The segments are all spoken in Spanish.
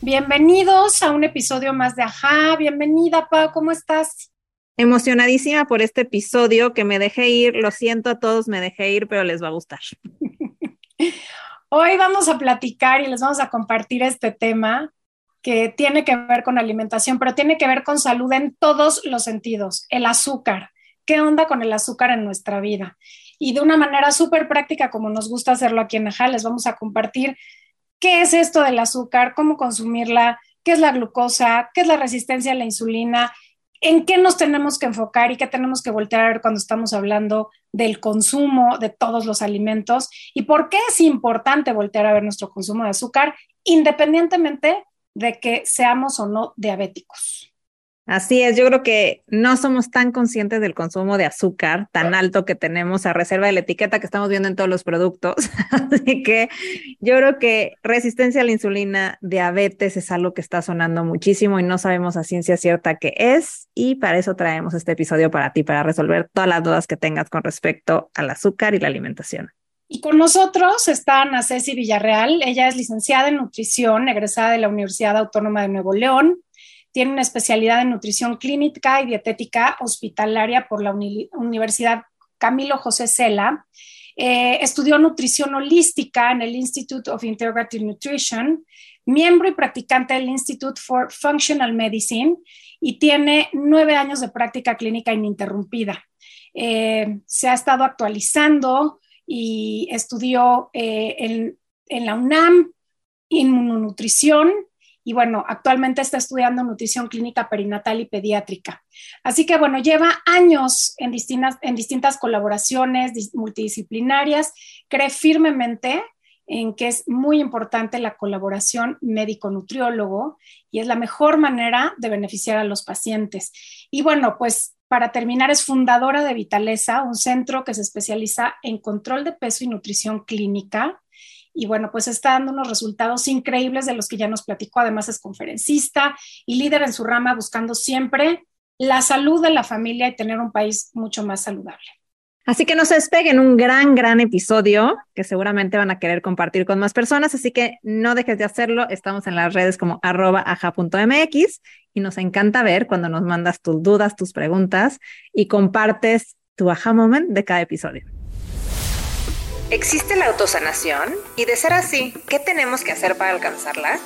Bienvenidos a un episodio más de Ajá. Bienvenida, Pau, ¿cómo estás? Emocionadísima por este episodio que me dejé ir. Lo siento a todos, me dejé ir, pero les va a gustar. Hoy vamos a platicar y les vamos a compartir este tema que tiene que ver con alimentación, pero tiene que ver con salud en todos los sentidos. El azúcar. ¿Qué onda con el azúcar en nuestra vida? Y de una manera súper práctica, como nos gusta hacerlo aquí en Ajá, les vamos a compartir qué es esto del azúcar, cómo consumirla, qué es la glucosa, qué es la resistencia a la insulina, en qué nos tenemos que enfocar y qué tenemos que voltear a ver cuando estamos hablando del consumo de todos los alimentos y por qué es importante voltear a ver nuestro consumo de azúcar independientemente de que seamos o no diabéticos. Así es, yo creo que no somos tan conscientes del consumo de azúcar tan alto que tenemos a reserva de la etiqueta que estamos viendo en todos los productos. Así que yo creo que resistencia a la insulina, diabetes es algo que está sonando muchísimo y no sabemos a ciencia cierta qué es. Y para eso traemos este episodio para ti, para resolver todas las dudas que tengas con respecto al azúcar y la alimentación. Y con nosotros está Ana Ceci Villarreal. Ella es licenciada en nutrición, egresada de la Universidad Autónoma de Nuevo León tiene una especialidad en nutrición clínica y dietética hospitalaria por la Universidad Camilo José Cela. Eh, estudió nutrición holística en el Institute of Integrative Nutrition, miembro y practicante del Institute for Functional Medicine y tiene nueve años de práctica clínica ininterrumpida. Eh, se ha estado actualizando y estudió eh, en, en la UNAM inmunonutrición y bueno, actualmente está estudiando nutrición clínica perinatal y pediátrica. Así que bueno, lleva años en distintas, en distintas colaboraciones multidisciplinarias, cree firmemente en que es muy importante la colaboración médico-nutriólogo y es la mejor manera de beneficiar a los pacientes. Y bueno, pues para terminar, es fundadora de Vitaleza, un centro que se especializa en control de peso y nutrición clínica y bueno, pues está dando unos resultados increíbles de los que ya nos platicó. Además es conferencista y líder en su rama buscando siempre la salud de la familia y tener un país mucho más saludable. Así que no se despeguen, un gran, gran episodio que seguramente van a querer compartir con más personas, así que no dejes de hacerlo. Estamos en las redes como arroba aja.mx y nos encanta ver cuando nos mandas tus dudas, tus preguntas y compartes tu aha moment de cada episodio. ¿Existe la autosanación? Y de ser así, ¿qué tenemos que hacer para alcanzarla?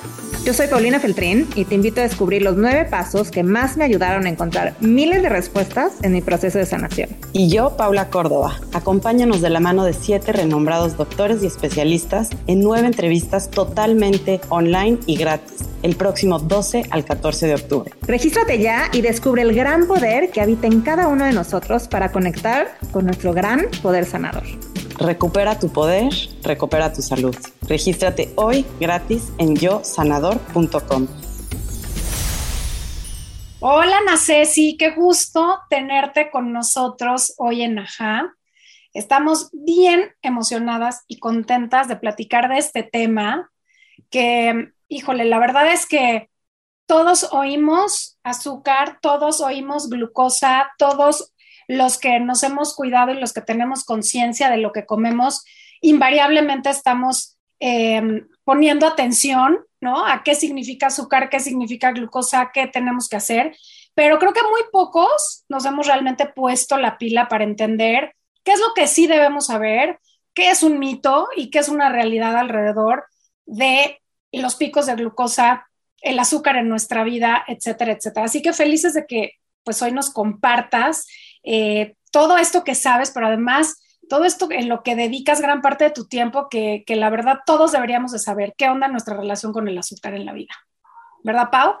Yo soy Paulina Feltrín y te invito a descubrir los nueve pasos que más me ayudaron a encontrar miles de respuestas en mi proceso de sanación. Y yo, Paula Córdoba, acompáñanos de la mano de siete renombrados doctores y especialistas en nueve entrevistas totalmente online y gratis el próximo 12 al 14 de octubre. Regístrate ya y descubre el gran poder que habita en cada uno de nosotros para conectar con nuestro gran poder sanador. Recupera tu poder, recupera tu salud. Regístrate hoy gratis en yosanador.com. Hola Nacesi, qué gusto tenerte con nosotros hoy en Ajá. Estamos bien emocionadas y contentas de platicar de este tema que, híjole, la verdad es que todos oímos azúcar, todos oímos glucosa, todos los que nos hemos cuidado y los que tenemos conciencia de lo que comemos, invariablemente estamos em, poniendo atención, ¿no? A qué significa azúcar, qué significa glucosa, qué tenemos que hacer. Pero creo que muy pocos nos hemos realmente puesto la pila para entender qué es lo que sí debemos saber, qué es un mito y qué es una realidad alrededor de los picos de glucosa, el azúcar en nuestra vida, etcétera, etcétera. Así que felices de que pues hoy nos compartas eh, todo esto que sabes, pero además todo esto en lo que dedicas gran parte de tu tiempo, que, la verdad todos deberíamos de saber qué onda nuestra relación con el azúcar en la vida. ¿Verdad, Pau?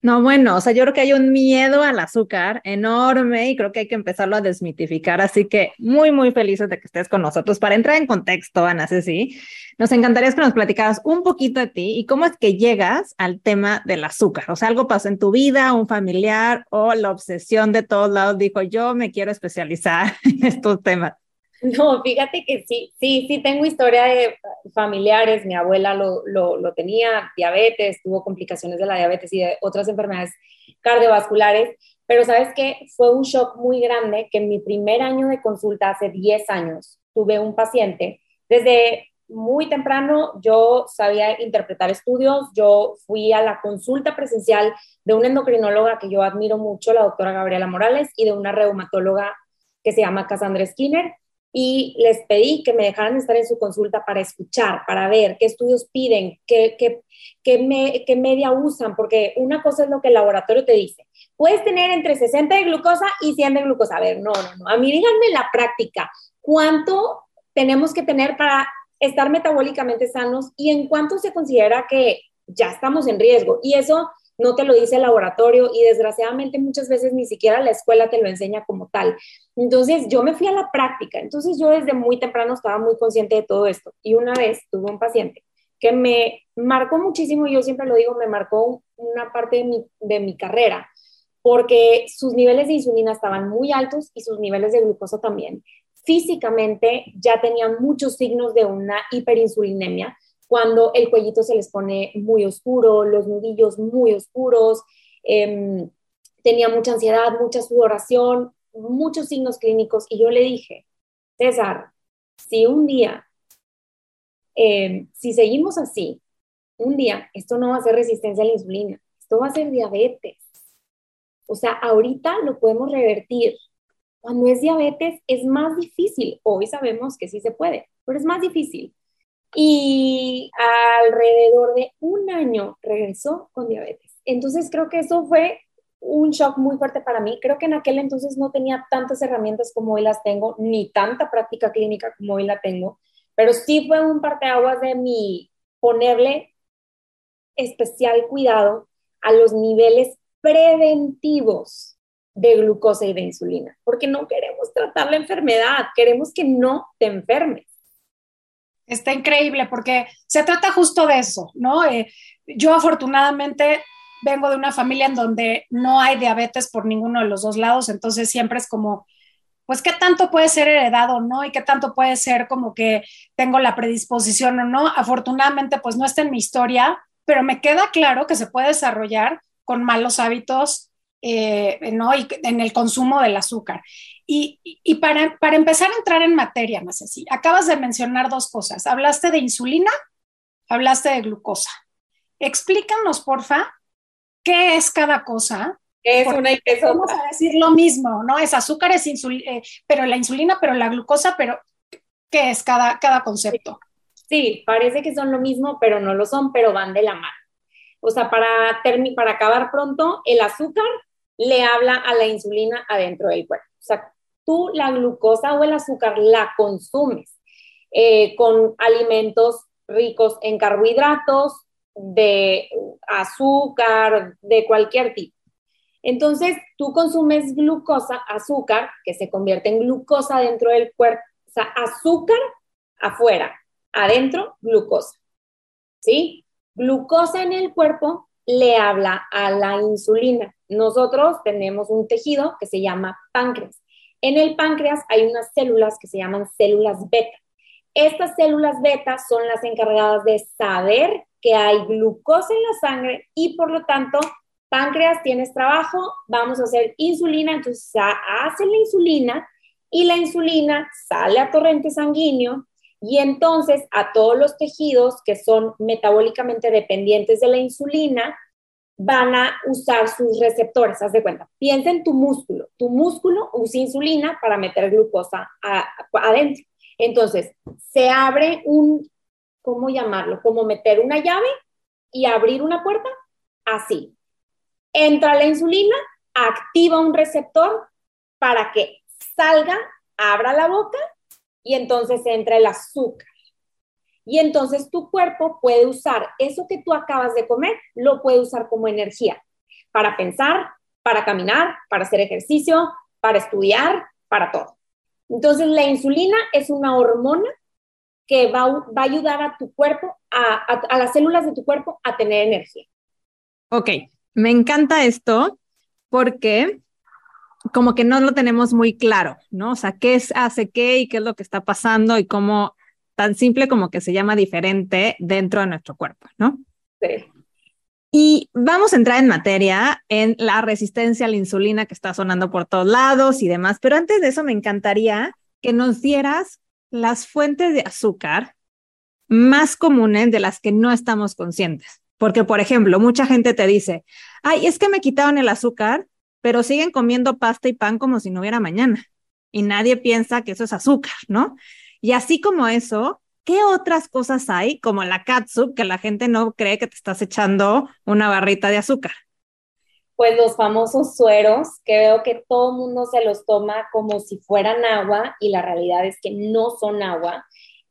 No, bueno, o sea, yo creo que hay un miedo al azúcar enorme y creo que hay que empezarlo a desmitificar. Así que muy, muy felices de que estés con nosotros. Para entrar en contexto, Ana Ceci, nos encantaría que nos platicaras un poquito de ti y cómo es que llegas al tema del azúcar. O sea, algo pasó en tu vida, un familiar o la obsesión de todos lados dijo, yo me quiero especializar en estos temas. No, fíjate que sí, sí, sí tengo historia de familiares, mi abuela lo, lo, tenía, diabetes, tuvo complicaciones de la diabetes y de otras enfermedades cardiovasculares, pero sabes que fue un shock muy grande que en mi primer año de consulta, hace 10 años, tuve un paciente, desde muy temprano yo sabía interpretar estudios, yo fui a la consulta presencial de una endocrinóloga que yo admiro mucho, la doctora Gabriela Morales, y de una reumatóloga que se llama Cassandra Skinner y les pedí que me dejaran estar en su consulta para escuchar, para ver qué estudios piden, qué, qué, qué, media usan, porque una cosa es lo que el laboratorio te dice. Puedes tener entre 60 de glucosa y 100 de glucosa. A ver, no, no, no. A mí díganme la práctica, ¿cuánto tenemos que tener para estar metabólicamente sanos y en cuánto se considera que ya estamos en riesgo? Y eso no te lo dice el laboratorio y desgraciadamente muchas veces ni siquiera la escuela te lo enseña como tal. Entonces yo me fui a la práctica, entonces yo desde muy temprano estaba muy consciente de todo esto y una vez tuve un paciente que me marcó muchísimo, yo siempre lo digo, me marcó una parte de mi, de mi carrera porque sus niveles de insulina estaban muy altos y sus niveles de glucosa también. Físicamente ya tenían muchos signos de una hiperinsulinemia, cuando el cuellito se les pone muy oscuro, los nudillos muy oscuros, em, tenía mucha ansiedad, mucha sudoración, muchos signos clínicos y yo le dije, César, si un día, em, si seguimos así, un día esto no va a ser resistencia a la insulina, esto va a ser diabetes. O sea, ahorita lo podemos revertir. Cuando es diabetes es más difícil. Hoy sabemos que sí se puede, pero es más difícil y alrededor de un año regresó con diabetes. Entonces creo que eso fue un shock muy fuerte para mí. Creo que en aquel entonces no tenía tantas herramientas como hoy las tengo, ni tanta práctica clínica como hoy la tengo, pero sí fue un parteaguas de mi ponerle especial cuidado a los niveles preventivos de glucosa y de insulina, porque no queremos tratar la enfermedad, queremos que no te enfermes. Está increíble porque se trata justo de eso, ¿no? Eh, yo afortunadamente vengo de una familia en donde no hay diabetes por ninguno de los dos lados, entonces siempre es como, pues, ¿qué tanto puede ser heredado, no? Y qué tanto puede ser como que tengo la predisposición o no. Afortunadamente, pues no está en mi historia, pero me queda claro que se puede desarrollar con malos hábitos, eh, ¿no? Y en el consumo del azúcar. Y, para, para, empezar a entrar en materia, más así, acabas de mencionar dos cosas. Hablaste de insulina, hablaste de glucosa. Explícanos, porfa, qué es cada cosa. ¿Qué es una y qué es Vamos a decir lo mismo, ¿no? Es azúcar, es insulina, eh, pero la insulina, pero la glucosa, pero ¿qué es cada, cada concepto? Sí, parece que son lo mismo, pero no lo son, pero van de la mano. O sea, para, para acabar pronto, el azúcar le habla a la insulina adentro del cuerpo. O sea, tú la glucosa o el azúcar la consumes eh, con alimentos ricos en carbohidratos, de azúcar, de cualquier tipo. Entonces, tú consumes glucosa, azúcar, que se convierte en glucosa dentro del cuerpo, o sea, azúcar afuera, adentro, glucosa. ¿Sí? Glucosa en el cuerpo le habla a la insulina. Nosotros tenemos un tejido que se llama páncreas. En el páncreas hay unas células que se llaman células beta. Estas células beta son las encargadas de saber que hay glucosa en la sangre y por lo tanto, páncreas, tienes trabajo, vamos a hacer insulina, entonces hace la insulina y la insulina sale a torrente sanguíneo y entonces a todos los tejidos que son metabólicamente dependientes de la insulina van a usar sus receptores, haz de cuenta. Piensa en tu músculo. Tu músculo usa insulina para meter glucosa adentro. Entonces, se abre un, ¿cómo llamarlo? Como meter una llave y abrir una puerta, así. Entra la insulina, activa un receptor para que salga, abra la boca y entonces entra el azúcar. Y entonces tu cuerpo puede usar eso que tú acabas de comer, lo puede usar como energía. para pensar, para caminar, para hacer ejercicio, para estudiar, para todo. Entonces, la insulina es una hormona que va, va a ayudar a tu cuerpo, a, a, las células de tu cuerpo a tener energía. Ok, me encanta esto porque como que no lo tenemos muy claro, ¿no? O sea, qué es, hace qué y qué es lo que está pasando y cómo tan simple como que se llama diferente dentro de nuestro cuerpo, ¿no? Sí. Y vamos a entrar en materia en la resistencia a la insulina que está sonando por todos lados y demás, pero antes de eso me encantaría que nos dieras las fuentes de azúcar más comunes de las que no estamos conscientes. Porque, por ejemplo, mucha gente te dice, ay, es que me quitaron el azúcar, pero siguen comiendo pasta y pan como si no hubiera mañana. Y nadie piensa que eso es azúcar, ¿no? Y así como eso, ¿qué otras cosas hay, como la catsup, que la gente no cree que te estás echando una barrita de azúcar? Pues los famosos sueros, que veo que todo el mundo se los toma como si fueran agua y la realidad es que no son agua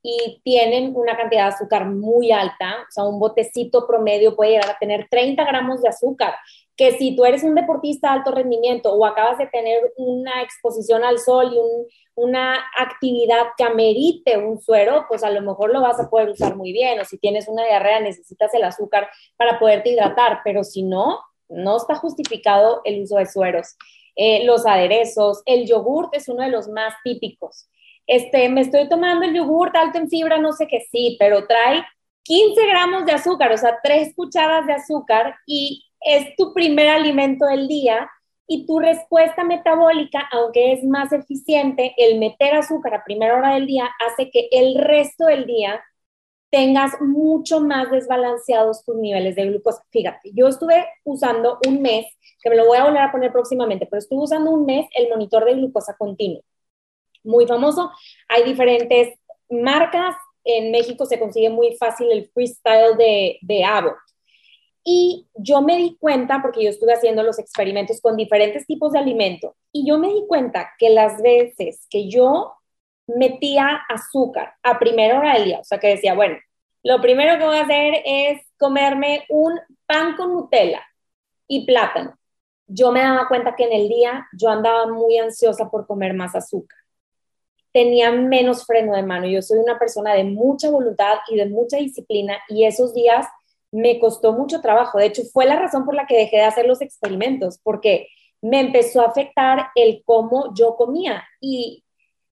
y tienen una cantidad de azúcar muy alta, o sea, un botecito promedio puede llegar a tener 30 gramos de azúcar, que si tú eres un deportista de alto rendimiento o acabas de tener una exposición al sol y un, una actividad que amerite un suero, pues a lo mejor lo vas a poder usar muy bien, o si tienes una diarrea necesitas el azúcar para poderte hidratar, pero si no, no está justificado el uso de sueros. Eh, los aderezos, el yogurt es uno de los más típicos. Este, me estoy tomando el yogurt alto en fibra, no sé qué sí, pero trae 15 gramos de azúcar, o sea, tres cucharadas de azúcar y es tu primer alimento del día y tu respuesta metabólica, aunque es más eficiente, el meter azúcar a primera hora del día hace que el resto del día tengas mucho más desbalanceados tus niveles de glucosa. Fíjate, yo estuve usando un mes, que me lo voy a volver a poner próximamente, pero estuve usando un mes el monitor de glucosa continuo. Muy famoso. Hay diferentes marcas. En México se consigue muy fácil el freestyle de, de Abbott. Y yo me di cuenta, porque yo estuve haciendo los experimentos con diferentes tipos de alimento, y yo me di cuenta que las veces que yo metía azúcar a primera hora del día, o sea, que decía, bueno, lo primero que voy a hacer es comerme un pan con Nutella y plátano. Yo me daba cuenta que en el día yo andaba muy ansiosa por comer más azúcar. Tenía menos freno de mano. Yo soy una persona de mucha voluntad y de mucha disciplina y esos días me costó mucho trabajo. De hecho, fue la razón por la que dejé de hacer los experimentos, porque me empezó a afectar el cómo yo comía y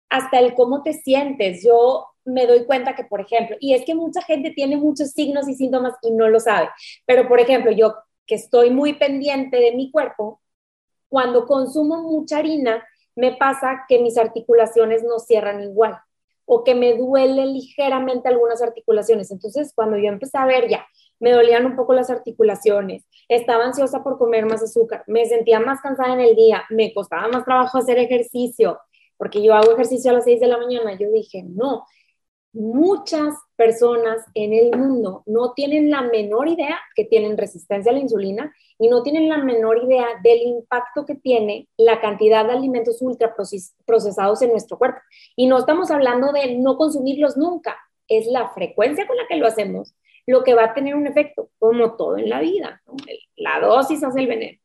hasta el cómo te sientes. Yo me doy cuenta que, por ejemplo, y es que mucha gente tiene muchos signos y síntomas y no lo sabe, pero por ejemplo, yo que estoy muy pendiente de mi cuerpo, cuando consumo mucha harina, me pasa que mis articulaciones no cierran igual o que me duele ligeramente algunas articulaciones. Entonces, cuando yo empecé a ver ya, me dolían un poco las articulaciones, estaba ansiosa por comer más azúcar, me sentía más cansada en el día, me costaba más trabajo hacer ejercicio, porque yo hago ejercicio a las 6 de la mañana, yo dije, no, muchas personas en el mundo no tienen la menor idea que tienen resistencia a la insulina y no tienen la menor idea del impacto que tiene la cantidad de alimentos ultraprocesados en nuestro cuerpo. Y no estamos hablando de no consumirlos nunca, es la frecuencia con la que lo hacemos lo que va a tener un efecto, como todo en la vida. La dosis hace el veneno.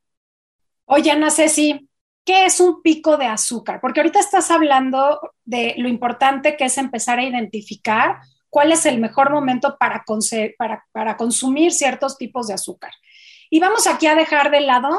Oye, Ana Ceci, ¿qué es un pico de azúcar? Porque ahorita estás hablando de lo importante que es empezar a identificar cuál es el mejor momento para, para, para consumir ciertos tipos de azúcar. Y vamos aquí a dejar de lado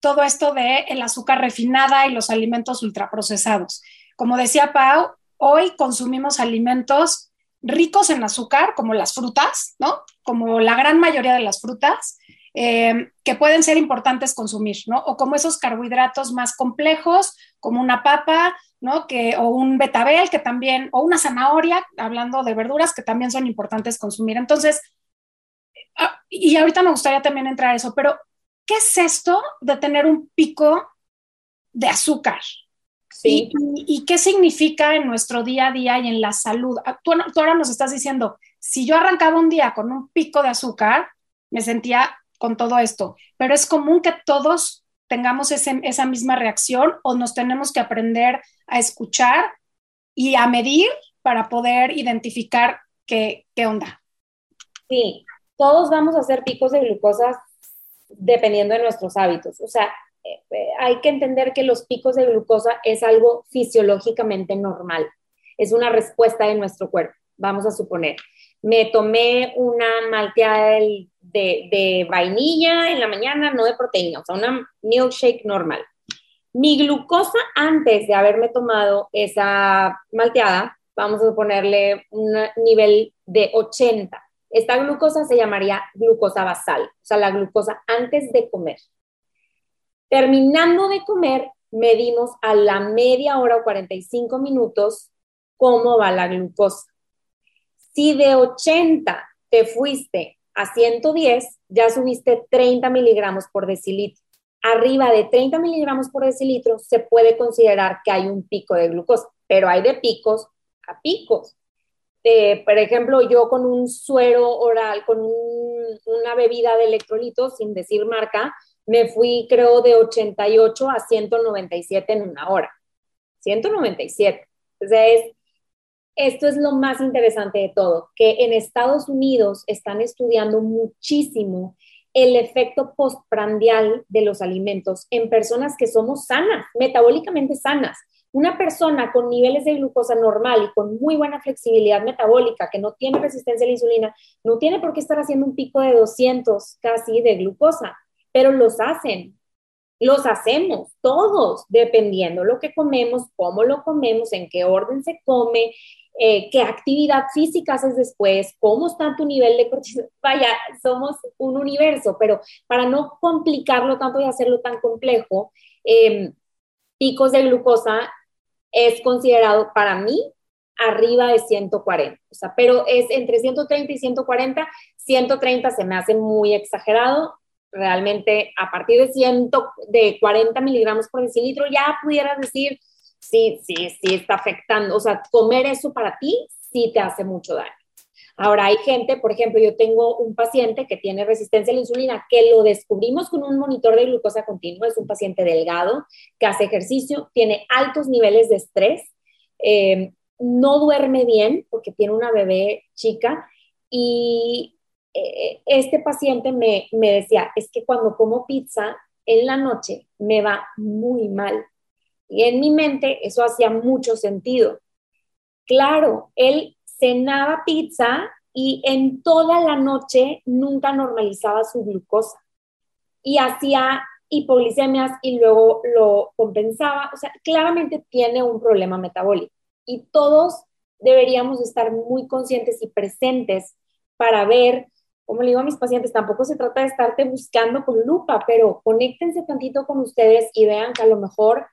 todo esto de el azúcar refinada y los alimentos ultraprocesados. Como decía Pau, hoy consumimos alimentos ricos en azúcar, como las frutas, ¿no? Como la gran mayoría de las frutas, eh, que pueden ser importantes consumir, ¿no? O como esos carbohidratos más complejos, como una papa, ¿no? Que, o un betabel, que también, o una zanahoria, hablando de verduras, que también son importantes consumir. Entonces, ah, y ahorita me gustaría también entrar a eso, pero ¿qué es esto de tener un pico de azúcar? ¿Y, qué significa en nuestro día a día y en la salud? Ah, tú, ahora nos estás diciendo, si yo arrancaba un día con un pico de azúcar, me sentía con todo esto, pero es común que todos tengamos esa misma reacción o nos tenemos que aprender a escuchar y a medir para poder identificar qué, qué onda. Sí, todos vamos a hacer picos de glucosa dependiendo de nuestros hábitos. O sea, hay que entender que los picos de glucosa es algo fisiológicamente normal, es una respuesta de nuestro cuerpo, vamos a suponer. Me tomé una malteada de, vainilla en la mañana, no de proteína, o sea, una milkshake normal. Mi glucosa antes de haberme tomado esa malteada, vamos a ponerle un nivel de 80. Esta glucosa se llamaría glucosa basal, o sea, la glucosa antes de comer. Terminando de comer, medimos a la media hora o 45 minutos cómo va la glucosa. Si de 80 te fuiste a 110, ya subiste 30 miligramos por decilitro. Arriba de 30 miligramos por decilitro se puede considerar que hay un pico de glucosa, pero hay de picos a picos. Eh, por ejemplo, yo con un suero oral, con una bebida de electrolitos, sin decir marca, me fui creo de 88 a 197 en una hora. 197. Entonces, esto es lo más interesante de todo, que en Estados Unidos están estudiando muchísimo el efecto postprandial de los alimentos en personas que somos sanas, metabólicamente sanas. Una persona con niveles de glucosa normal y con muy buena flexibilidad metabólica, que no tiene resistencia a la insulina, no tiene por qué estar haciendo un pico de 200 casi de glucosa pero los hacen. Los hacemos todos, dependiendo lo que comemos, cómo lo comemos, en qué orden se come, eh, qué actividad física haces después, cómo está tu nivel de cortisol. Vaya, somos un universo, pero para no complicarlo tanto y hacerlo tan complejo, em, picos de glucosa es considerado para mí arriba de 140, o sea, pero es entre 130 y 140, 130 se me hace muy exagerado, realmente a partir de, ciento, de 40 miligramos por decilitro ya pudieras decir, sí, sí, sí está afectando, o sea, comer eso para ti sí te hace mucho daño. Ahora hay gente, por ejemplo, yo tengo un paciente que tiene resistencia a la insulina, que lo descubrimos con un monitor de glucosa continua, es un paciente delgado, que hace ejercicio, tiene altos niveles de estrés, eh, no duerme bien porque tiene una bebé chica y eh, este paciente me, me decía, es que cuando como pizza en la noche me va muy mal. Y en mi mente eso hacía mucho sentido. Claro, él cenaba pizza y en toda la noche nunca normalizaba su glucosa y hacía hipoglicemias y luego lo compensaba. O sea, claramente tiene un problema metabólico y todos deberíamos estar muy conscientes y presentes para ver como le digo a mis pacientes, tampoco se trata de estarte buscando con lupa, pero conéctense tantito con ustedes y vean que a lo mejor,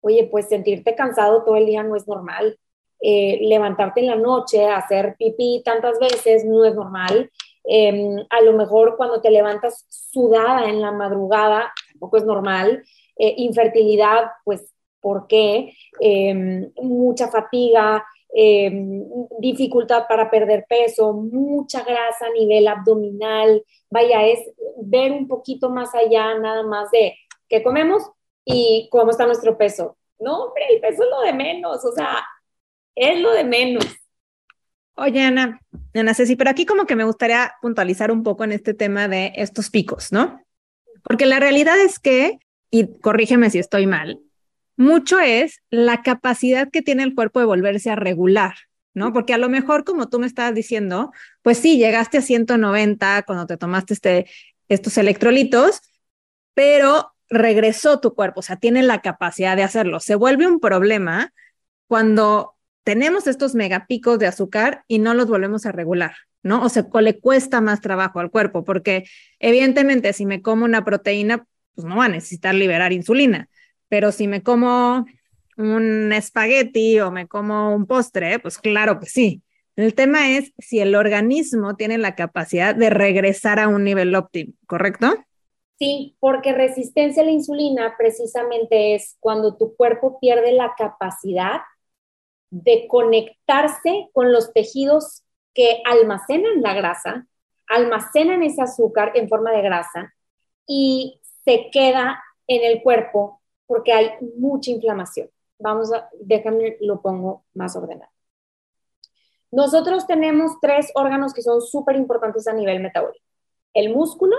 oye, pues sentirte cansado todo el día no es normal. Eh, levantarte en la noche, hacer pipí tantas veces no es normal. Em, a lo mejor cuando te levantas sudada en la madrugada tampoco es normal. Eh, infertilidad, pues, ¿por qué? Em, mucha fatiga, Em, dificultad para perder peso, mucha grasa a nivel abdominal, vaya, es ver un poquito más allá nada más de qué comemos y cómo está nuestro peso. No, hombre, el peso es lo de menos, o sea, es lo de menos. Oye, Ana, Ana Ceci, pero aquí como que me gustaría puntualizar un poco en este tema de estos picos, ¿no? Porque la realidad es que, y corrígeme si estoy mal, mucho es la capacidad que tiene el cuerpo de volverse a regular, ¿no? Porque a lo mejor, como tú me estabas diciendo, pues sí, llegaste a 190 cuando te tomaste este, estos electrolitos, pero regresó tu cuerpo, o sea, tiene la capacidad de hacerlo. Se vuelve un problema cuando tenemos estos megapicos de azúcar y no los volvemos a regular, ¿no? O sea, le cuesta más trabajo al cuerpo, porque evidentemente si me como una proteína, pues no va a necesitar liberar insulina pero si me como un espagueti o me como un postre, pues claro que sí. El tema es si el organismo tiene la capacidad de regresar a un nivel óptimo, ¿correcto? Sí, porque resistencia a la insulina precisamente es cuando tu cuerpo pierde la capacidad de conectarse con los tejidos que almacenan la grasa, almacenan ese azúcar en forma de grasa y se queda en el cuerpo porque hay mucha inflamación. Vamos a, déjame, lo pongo más ordenado. Nosotros tenemos tres órganos que son súper importantes a nivel metabólico. El músculo,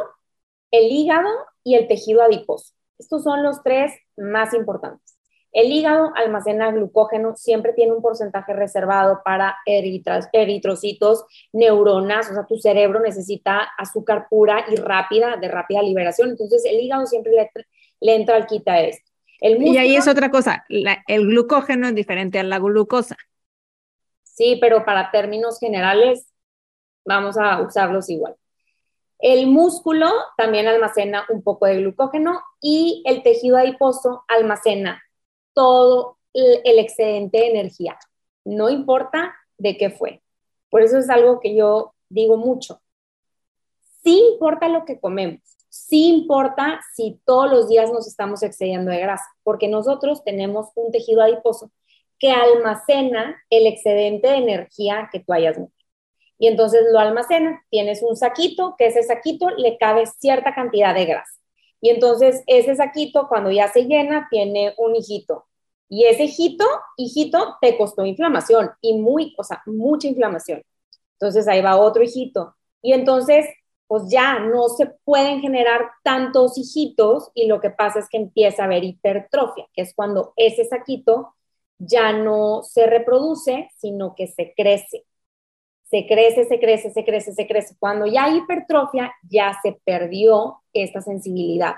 el hígado y el tejido adiposo. Estos son los tres más importantes. El hígado almacena glucógeno, siempre tiene un porcentaje reservado para eritrocitos, neuronas, o sea, tu cerebro necesita azúcar pura y rápida, de rápida liberación, entonces el hígado siempre le, entra al quita esto. Y ahí es otra cosa, el glucógeno es diferente a la glucosa. Sí, pero para términos generales vamos a usarlos igual. El músculo también almacena un poco de glucógeno y el tejido adiposo almacena todo el excedente de energía, no importa de qué fue. Por eso es algo que yo digo mucho. Sí importa lo que comemos, sí importa si todos los días nos estamos excediendo de grasa, porque nosotros tenemos un tejido adiposo que almacena el excedente de energía que tú hayas metido. Y entonces lo almacena. Tienes un saquito, que ese saquito le cabe cierta cantidad de grasa. Y entonces ese saquito, cuando ya se llena, tiene un hijito. Y ese hijito, hijito, te costó inflamación y muy, o sea, mucha inflamación. Entonces ahí va otro hijito. Y entonces, pues ya no se pueden generar tantos hijitos y lo que pasa es que empieza a haber hipertrofia, que es cuando ese saquito ya no se reproduce, sino que se crece. Se crece, se crece, se crece, se crece. Cuando ya hay hipertrofia, ya se perdió esta sensibilidad.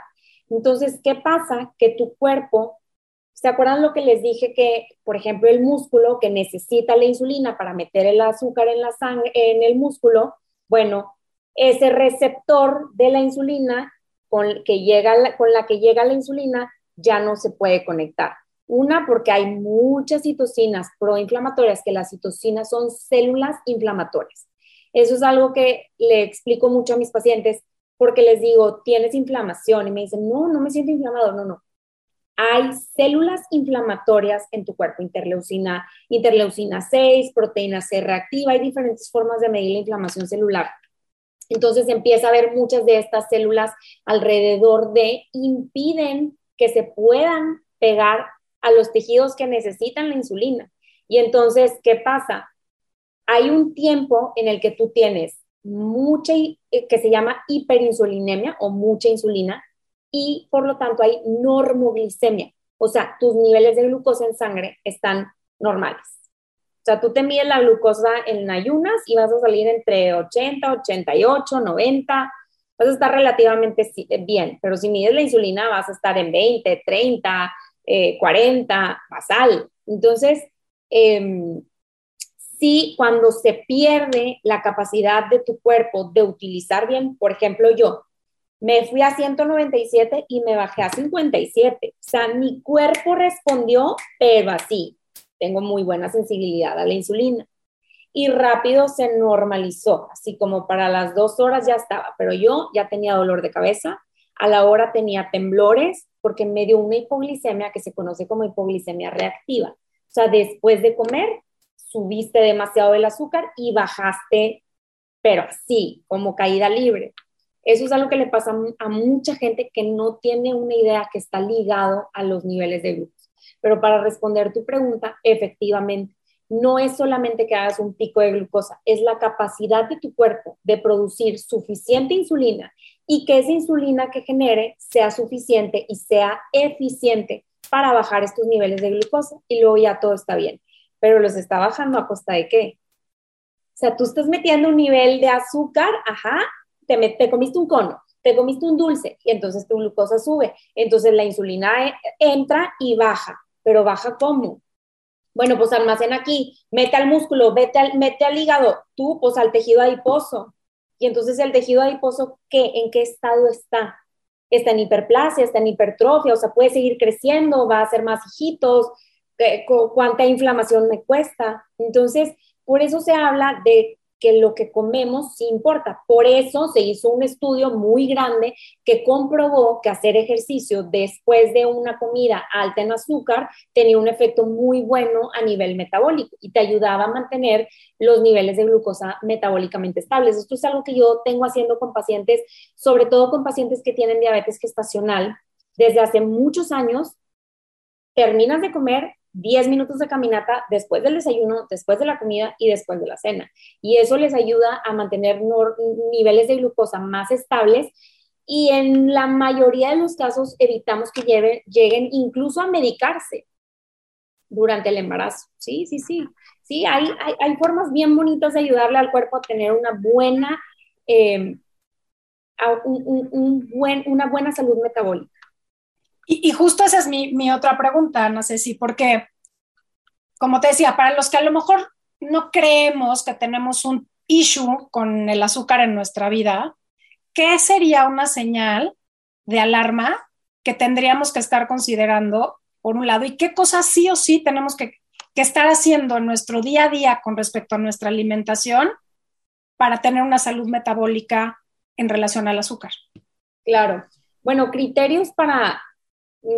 Entonces, ¿qué pasa? Que tu cuerpo, ¿se acuerdan lo que les dije que, por ejemplo, el músculo que necesita la insulina para meter el azúcar en la sangre, en el músculo? Bueno, ese receptor de la insulina con, que llega, con la que llega la insulina ya no se puede conectar. Una, porque hay muchas citocinas proinflamatorias, que las citocinas son células inflamatorias. Eso es algo que le explico mucho a mis pacientes porque les digo, tienes inflamación y me dicen, no, no me siento inflamado, no, no. Hay células inflamatorias en tu cuerpo, interleucina, interleucina 6, proteína C reactiva, hay diferentes formas de medir la inflamación celular. Entonces empieza a haber muchas de estas células alrededor de, impiden que se puedan pegar a los tejidos que necesitan la insulina. Y entonces, ¿qué pasa? Hay un tiempo en el que tú tienes mucha, eh, que se llama hiperinsulinemia o mucha insulina, y por lo tanto hay normoglicemia. O sea, tus niveles de glucosa en sangre están normales. O sea, tú te mides la glucosa en ayunas y vas a salir entre 80, 88, 90, vas a estar relativamente bien, pero si mides la insulina vas a estar en 20, 30, 40, eh, basal. Entonces, eh, sí, cuando se pierde la capacidad de tu cuerpo de utilizar bien, por ejemplo, yo me fui a 197 y me bajé a 57. O sea, mi cuerpo respondió, pero así. Tengo muy buena sensibilidad a la insulina. Y rápido se normalizó, así como para las dos horas ya estaba, pero yo ya tenía dolor de cabeza, a la hora tenía temblores porque me dio una hipoglicemia que se conoce como hipoglicemia reactiva. O sea, después de comer, subiste demasiado el azúcar y bajaste, pero así, como caída libre. Eso es algo que le pasa a mucha gente que no tiene una idea que está ligado a los niveles de. Pero para responder tu pregunta, efectivamente, no es solamente que hagas un pico de glucosa, es la capacidad de tu cuerpo de producir suficiente insulina y que esa insulina que genere sea suficiente y sea eficiente para bajar estos niveles de glucosa y luego ya todo está bien. Pero los está bajando a costa de qué? O sea, tú estás metiendo un nivel de azúcar, ajá, te, te comiste un cono, te comiste un dulce y entonces tu glucosa sube. Entonces la insulina e, entra y baja, pero baja cómo? Bueno, pues almacena aquí, mete al músculo, mete al, mete al hígado, tú pues al tejido adiposo. Y entonces el tejido adiposo, ¿qué? ¿En qué estado está? Está en hiperplasia, está en hipertrofia, o sea, puede seguir creciendo, va a hacer más hijitos, cuánta inflamación me cuesta. Entonces, por eso se habla de que lo que comemos sí importa. Por eso se hizo un estudio muy grande que comprobó que hacer ejercicio después de una comida alta en azúcar tenía un efecto muy bueno a nivel metabólico y te ayudaba a mantener los niveles de glucosa metabólicamente estables. Esto es algo que yo tengo haciendo con pacientes, sobre todo con pacientes que tienen diabetes gestacional desde hace muchos años. Terminas de comer, 10 minutos de caminata después del desayuno, después de la comida y después de la cena. Y eso les ayuda a mantener niveles de glucosa más estables y en la mayoría de los casos evitamos que lleguen incluso a medicarse durante el embarazo. Sí, sí, sí. Sí, hay, hay, formas bien bonitas de ayudarle al cuerpo a tener una buena, eh, una buena salud metabólica. Y, justo esa es mi, mi otra pregunta, no sé si, porque, como te decía, para los que a lo mejor no creemos que tenemos un issue con el azúcar en nuestra vida, ¿qué sería una señal de alarma que tendríamos que estar considerando, por un lado, y qué cosas sí o sí tenemos que, estar haciendo en nuestro día a día con respecto a nuestra alimentación para tener una salud metabólica en relación al azúcar? Claro. Bueno, criterios para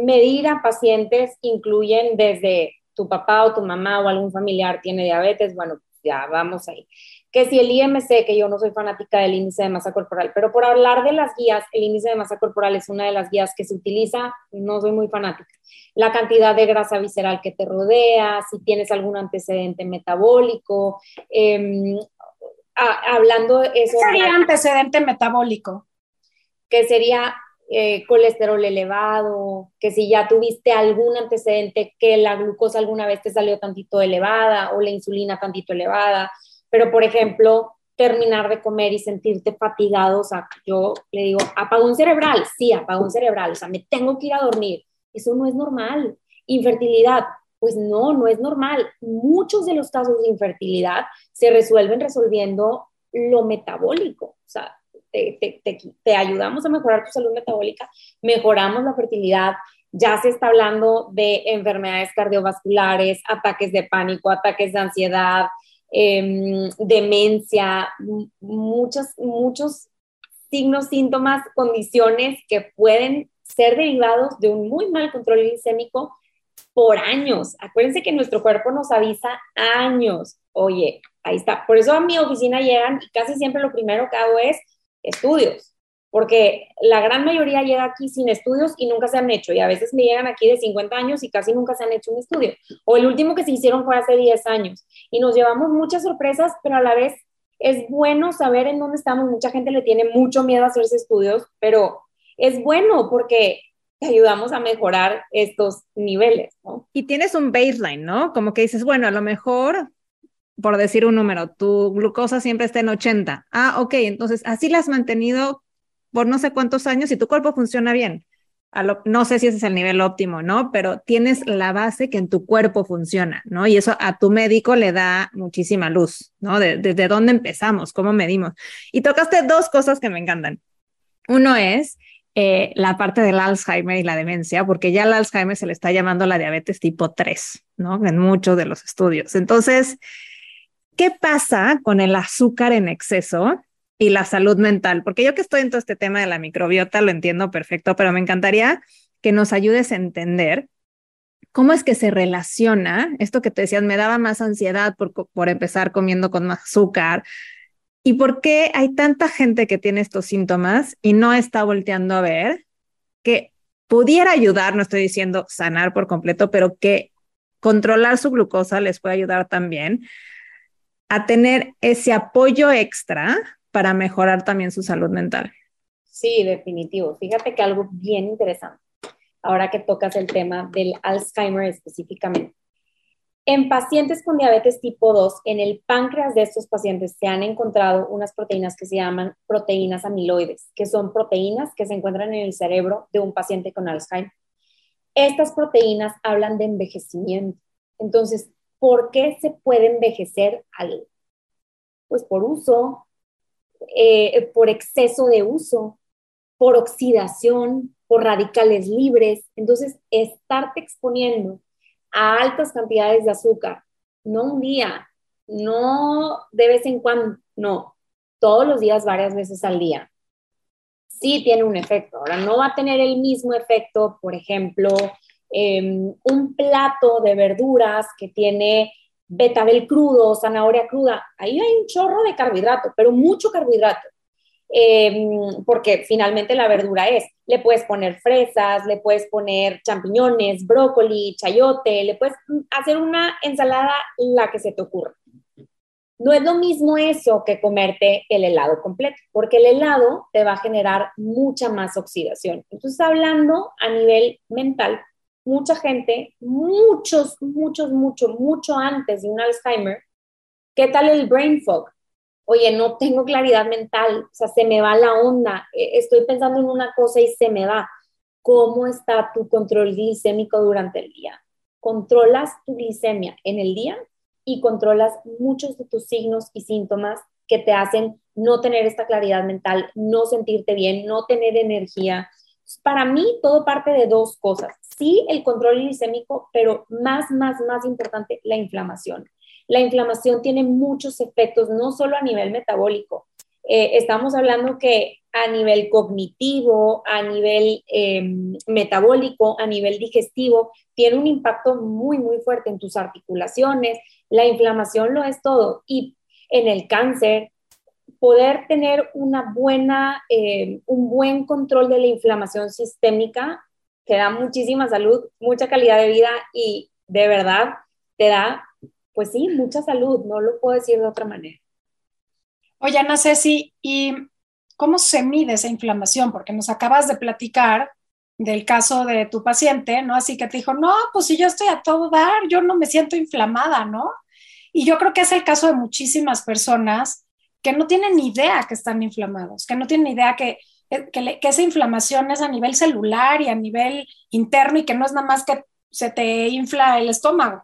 medir a pacientes incluyen desde tu papá o tu mamá o algún familiar tiene diabetes, bueno, ya vamos ahí que si el IMC, que yo no soy fanática del índice de masa corporal, pero por hablar de las guías, el índice de masa corporal es una de las guías que se utiliza, no soy muy fanática. La cantidad de grasa visceral que te rodea, si tienes algún antecedente metabólico, eh, hablando de eso. ¿Qué sería antecedente metabólico? Que sería eh, colesterol elevado, que si ya tuviste algún antecedente que la glucosa alguna vez te salió tantito elevada o la insulina tantito elevada, pero, por ejemplo, terminar de comer y sentirte fatigado, o sea, yo le digo, apagón cerebral, sí, apagón cerebral, o sea, me tengo que ir a dormir. Eso no es normal. Infertilidad, pues no, no es normal. Muchos de los casos de infertilidad se resuelven resolviendo lo metabólico, o sea, te, ayudamos a mejorar tu salud metabólica, mejoramos la fertilidad, ya se está hablando de enfermedades cardiovasculares, ataques de pánico, ataques de ansiedad, Em, demencia, muchos, muchos signos, síntomas, condiciones que pueden ser derivados de un muy mal control glicémico por años. Acuérdense que nuestro cuerpo nos avisa años. Oye, ahí está. Por eso a mi oficina llegan y casi siempre lo primero que hago es estudios porque la gran mayoría llega aquí sin estudios y nunca se han hecho, y a veces me llegan aquí de 50 años y casi nunca se han hecho un estudio, o el último que se hicieron fue hace 10 años, y nos llevamos muchas sorpresas, pero a la vez es bueno saber en dónde estamos, mucha gente le tiene mucho miedo a hacerse estudios, pero es bueno porque te ayudamos a mejorar estos niveles, ¿no? Y tienes un baseline, ¿no? Como que dices, bueno, a lo mejor por decir un número, tu glucosa siempre está en 80. Ah, ok, entonces así la has mantenido por no sé cuántos años y tu cuerpo funciona bien. no sé si ese es el nivel óptimo, ¿no? Pero tienes la base que en tu cuerpo funciona, ¿no? Y eso a tu médico le da muchísima luz, ¿no? Desde dónde empezamos, cómo medimos. Y tocaste dos cosas que me encantan. Uno es eh, la parte del Alzheimer y la demencia, porque ya el Alzheimer se le está llamando la diabetes tipo 3, ¿no? En muchos de los estudios. Entonces, ¿qué pasa con el azúcar en exceso? y la salud mental, porque yo que estoy en todo este tema de la microbiota lo entiendo perfecto, pero me encantaría que nos ayudes a entender cómo es que se relaciona esto que te decías, me daba más ansiedad por, por empezar comiendo con más azúcar. ¿Y por qué hay tanta gente que tiene estos síntomas y no está volteando a ver que pudiera ayudar, no estoy diciendo sanar por completo, pero que controlar su glucosa les puede ayudar también a tener ese apoyo extra para mejorar también su salud mental. Sí, definitivo. Fíjate que algo bien interesante, ahora que tocas el tema del Alzheimer específicamente. En pacientes con diabetes tipo 2, en el páncreas de estos pacientes se han encontrado unas proteínas que se llaman proteínas amiloides, que son proteínas que se encuentran en el cerebro de un paciente con Alzheimer. Estas proteínas hablan de envejecimiento. Entonces, ¿por qué se puede envejecer algo? Pues por uso, eh, por exceso de uso, por oxidación, por radicales libres. Entonces, estarte exponiendo a altas cantidades de azúcar, no un día, no de vez en cuando, no, todos los días, varias veces al día, sí tiene un efecto. Ahora, no va a tener el mismo efecto, por ejemplo, em, un plato de verduras que tiene betabel crudo, zanahoria cruda, ahí hay un chorro de carbohidrato, pero mucho carbohidrato. Em, porque finalmente la verdura es, le puedes poner fresas, le puedes poner champiñones, brócoli, chayote, le puedes hacer una ensalada la que se te ocurra. No es lo mismo eso que comerte el helado completo, porque el helado te va a generar mucha más oxidación. Entonces, hablando a nivel mental, mucha gente, muchos, muchos, mucho, mucho antes de un Alzheimer, ¿qué tal el brain fog? Oye, no tengo claridad mental, o sea, se me va la onda, e, estoy pensando en una cosa y se me va. ¿Cómo está tu control glicémico durante el día? ¿Controlas tu glicemia en el día? y controlas muchos de tus signos y síntomas que te hacen no tener esta claridad mental, no sentirte bien, no tener energía. Para mí, todo parte de dos cosas. Sí, el control glicémico, pero más, más, más importante, la inflamación. La inflamación tiene muchos efectos, no solo a nivel metabólico. Eh, estamos hablando que a nivel cognitivo, a nivel em, metabólico, a nivel digestivo, tiene un impacto muy, muy fuerte en tus articulaciones, la inflamación lo es todo. Y en el cáncer, poder tener una buena, eh, un buen control de la inflamación sistémica te da muchísima salud, mucha calidad de vida y de verdad te da, pues sí, mucha salud, no lo puedo decir de otra manera. Oye, Ana Ceci, ¿y cómo se mide esa inflamación? Porque nos acabas de platicar del caso de tu paciente, ¿no? Así que te dijo, no, pues si yo estoy a todo dar, yo no me siento inflamada, ¿no? Y yo creo que es el caso de muchísimas personas que no tienen idea que están inflamados, que no tienen idea que, que, esa inflamación es a nivel celular y a nivel interno y que no es nada más que se te infla el estómago.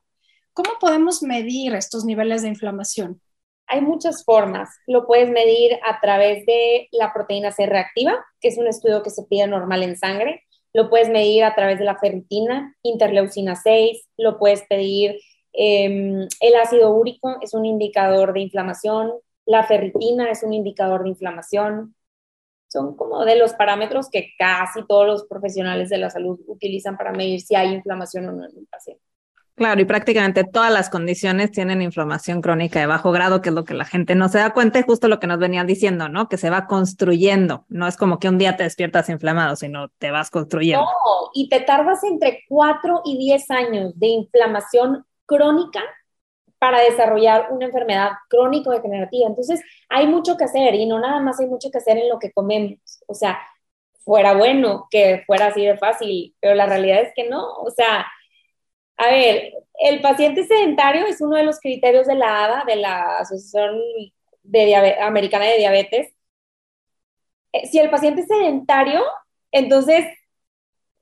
¿Cómo podemos medir estos niveles de inflamación? Hay muchas formas. Lo puedes medir a través de la proteína C reactiva, que es un estudio que se pide normal en sangre. Lo puedes medir a través de la ferritina, interleucina 6, lo puedes pedir em, el ácido úrico es un indicador de inflamación, la ferritina es un indicador de inflamación. Son como de los parámetros que casi todos los profesionales de la salud utilizan para medir si hay inflamación o no en un paciente. Claro, y prácticamente todas las condiciones tienen inflamación crónica de bajo grado, que es lo que la gente no se da cuenta y justo lo que nos venían diciendo, ¿no? Que se va construyendo. No es como que un día te despiertas inflamado, sino te vas construyendo. No, y te tardas entre 4 y 10 años de inflamación crónica para desarrollar una enfermedad crónico-degenerativa. Entonces, hay mucho que hacer y no nada más hay mucho que hacer en lo que comemos. O sea, fuera bueno que fuera así de fácil, pero la realidad es que no. O sea, a ver, el paciente sedentario es uno de los criterios de la ADA, de la Asociación Americana de Diabetes. Eh, si el paciente es sedentario, entonces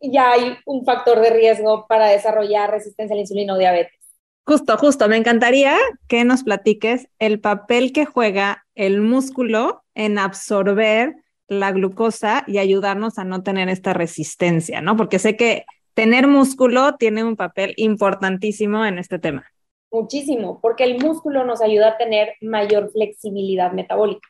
ya hay un factor de riesgo para desarrollar resistencia a la insulina o diabetes. Justo, justo. Me encantaría que nos platiques el papel que juega el músculo en absorber la glucosa y ayudarnos a no tener esta resistencia, ¿no? Porque sé que tener músculo tiene un papel importantísimo en este tema. Muchísimo, porque el músculo nos ayuda a tener mayor flexibilidad metabólica.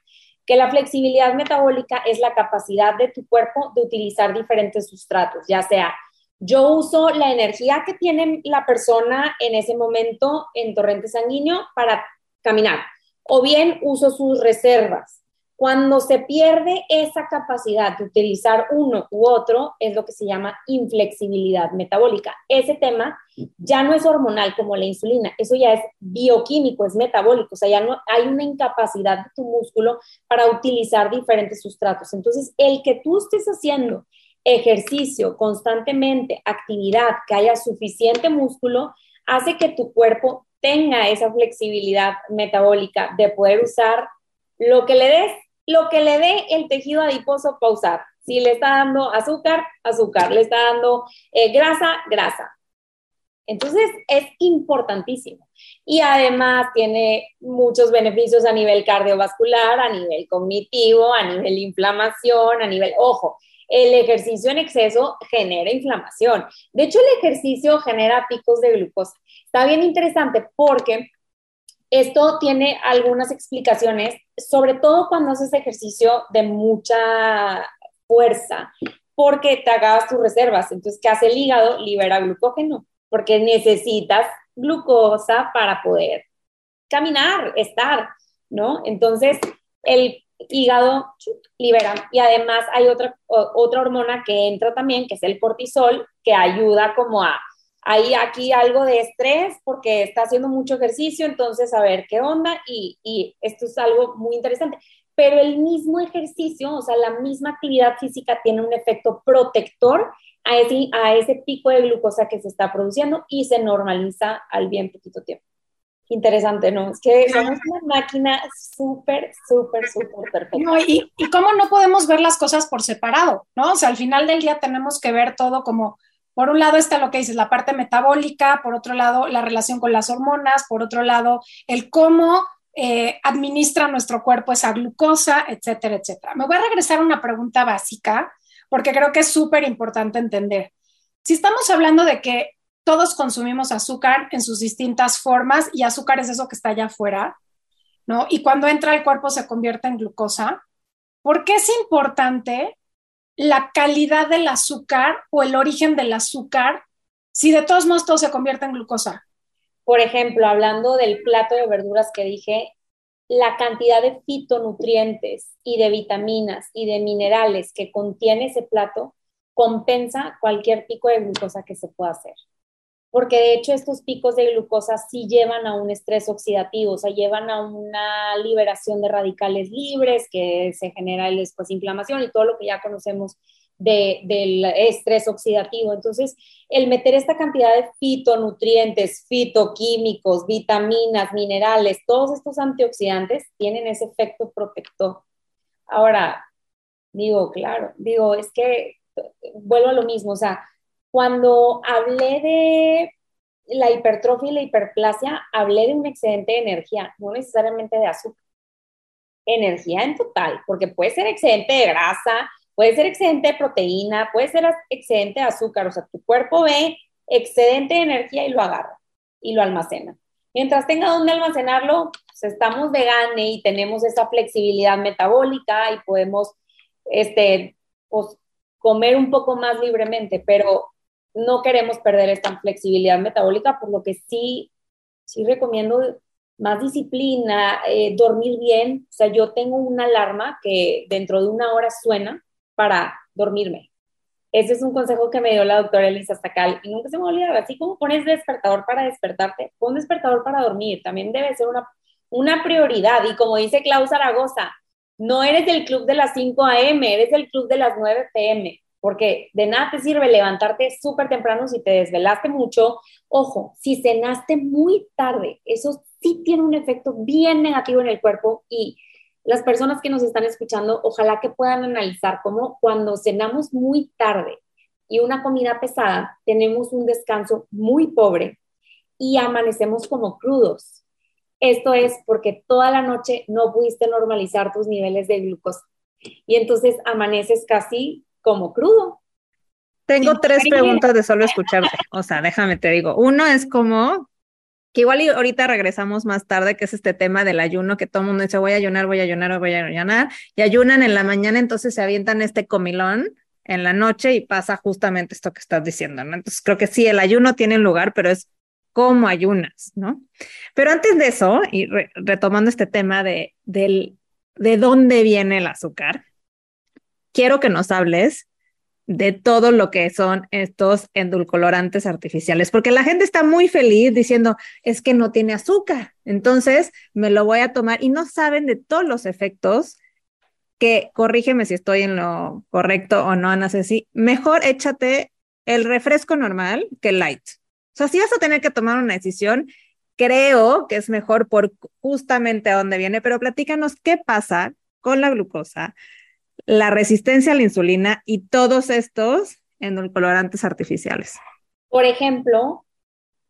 Que la flexibilidad metabólica es la capacidad de tu cuerpo de utilizar diferentes sustratos, ya sea yo uso la energía que tiene la persona en ese momento en torrente sanguíneo para caminar, o bien uso sus reservas. Cuando se pierde esa capacidad de utilizar uno u otro, es lo que se llama inflexibilidad metabólica. Ese tema ya no es hormonal como la insulina, eso ya es bioquímico, es metabólico, o sea, ya no hay una incapacidad de tu músculo para utilizar diferentes sustratos. Entonces, el que tú estés haciendo ejercicio constantemente, actividad, que haya suficiente músculo, hace que tu cuerpo tenga esa flexibilidad metabólica de poder usar lo que le des lo que le dé el tejido adiposo para usar. Si le está dando azúcar, azúcar, le está dando eh, grasa, grasa. Entonces es importantísimo. Y además tiene muchos beneficios a nivel cardiovascular, a nivel cognitivo, a nivel inflamación, a nivel, ojo, el ejercicio en exceso genera inflamación. De hecho, el ejercicio genera picos de glucosa. Está bien interesante porque esto tiene algunas explicaciones, sobre todo cuando haces ejercicio de mucha fuerza, porque te acabas tus reservas. Entonces, ¿qué hace el hígado? Libera glucógeno, porque necesitas glucosa para poder caminar, estar, ¿no? Entonces, el hígado libera. Y además hay otra, otra hormona que entra también, que es el cortisol, que ayuda como a hay aquí algo de estrés porque está haciendo mucho ejercicio, entonces a ver qué onda y, y esto es algo muy interesante. Pero el mismo ejercicio, o sea, la misma actividad física tiene un efecto protector a ese, a ese pico de glucosa que se está produciendo y se normaliza al bien poquito tiempo. Interesante, ¿no? Es que somos una máquina súper, súper, súper perfecta. No, y, y cómo no podemos ver las cosas por separado, ¿no? O sea, al final del día tenemos que ver todo como por un lado está lo que dices, la parte metabólica, por otro lado la relación con las hormonas, por otro lado el cómo eh, administra nuestro cuerpo esa glucosa, etcétera, etcétera. Me voy a regresar a una pregunta básica porque creo que es súper importante entender. Si estamos hablando de que todos consumimos azúcar en sus distintas formas y azúcar es eso que está allá afuera, ¿no? Y cuando entra al cuerpo se convierte en glucosa, ¿por qué es importante la calidad del azúcar o el origen del azúcar si de todos modos todo se convierte en glucosa? Por ejemplo, hablando del plato de verduras que dije, la cantidad de fitonutrientes y de vitaminas y de minerales que contiene ese plato compensa cualquier pico de glucosa que se pueda hacer. Porque de hecho estos picos de glucosa sí llevan a un estrés oxidativo, o sea, llevan a una liberación de radicales libres que se genera después inflamación y todo lo que ya conocemos del estrés oxidativo. Entonces, el meter esta cantidad de fitonutrientes, fitoquímicos, vitaminas, minerales, todos estos antioxidantes tienen ese efecto protector. Ahora, digo, claro, digo, es que vuelvo a lo mismo, o sea, cuando hablé de la hipertrofia y la hiperplasia, hablé de un excedente de energía, no necesariamente de azúcar. Energía en total, porque puede ser excedente de grasa, Puede ser excedente de proteína, puede ser excedente de azúcar, o sea, tu cuerpo ve excedente de energía y lo agarra y lo almacena. Mientras tenga donde almacenarlo, pues estamos de gane y tenemos esa flexibilidad metabólica y podemos este, pues, comer un poco más libremente, pero no queremos perder esta flexibilidad metabólica, por lo que sí, sí recomiendo más disciplina, eh, dormir bien. O sea, yo tengo una alarma que dentro de una hora suena para dormirme. Ese es un consejo que me dio la doctora Elisa Stacal y nunca se me olvida. Así como pones despertador para despertarte, pon despertador para dormir. También debe ser una, una prioridad. Y como dice Klaus Zaragoza, no eres del club de las 5 a.m., eres del club de las 9 p.m., porque de nada te sirve levantarte súper temprano si te desvelaste mucho. Ojo, si cenaste muy tarde, eso sí tiene un efecto bien negativo en el cuerpo y las personas que nos están escuchando, ojalá que puedan analizar cómo cuando cenamos muy tarde y una comida pesada, tenemos un descanso muy pobre y amanecemos como crudos. Esto es porque toda la noche no pudiste normalizar tus niveles de glucosa y entonces amaneces casi como crudo. Tengo tres preguntas de solo escucharte. O sea, déjame te digo. Uno es como, que igual ahorita regresamos más tarde, que es este tema del ayuno, que todo el mundo dice, voy a ayunar, voy a ayunar, voy a ayunar, y ayunan en la mañana, entonces se avientan este comilón en la noche y pasa justamente esto que estás diciendo, ¿no? Entonces creo que sí, el ayuno tiene lugar, pero es cómo ayunas, ¿no? Pero antes de eso, y retomando este tema de, del, de dónde viene el azúcar, quiero que nos hables de todo lo que son estos endulcolorantes artificiales, porque la gente está muy feliz diciendo, es que no tiene azúcar, entonces me lo voy a tomar y no saben de todos los efectos que, corrígeme si estoy en lo correcto o no, Ana Ceci, mejor échate el refresco normal que light. O sea, si vas a tener que tomar una decisión, creo que es mejor por justamente a dónde viene, pero platícanos qué pasa con la glucosa, la resistencia a la insulina y todos estos endulcorantes artificiales. Por ejemplo,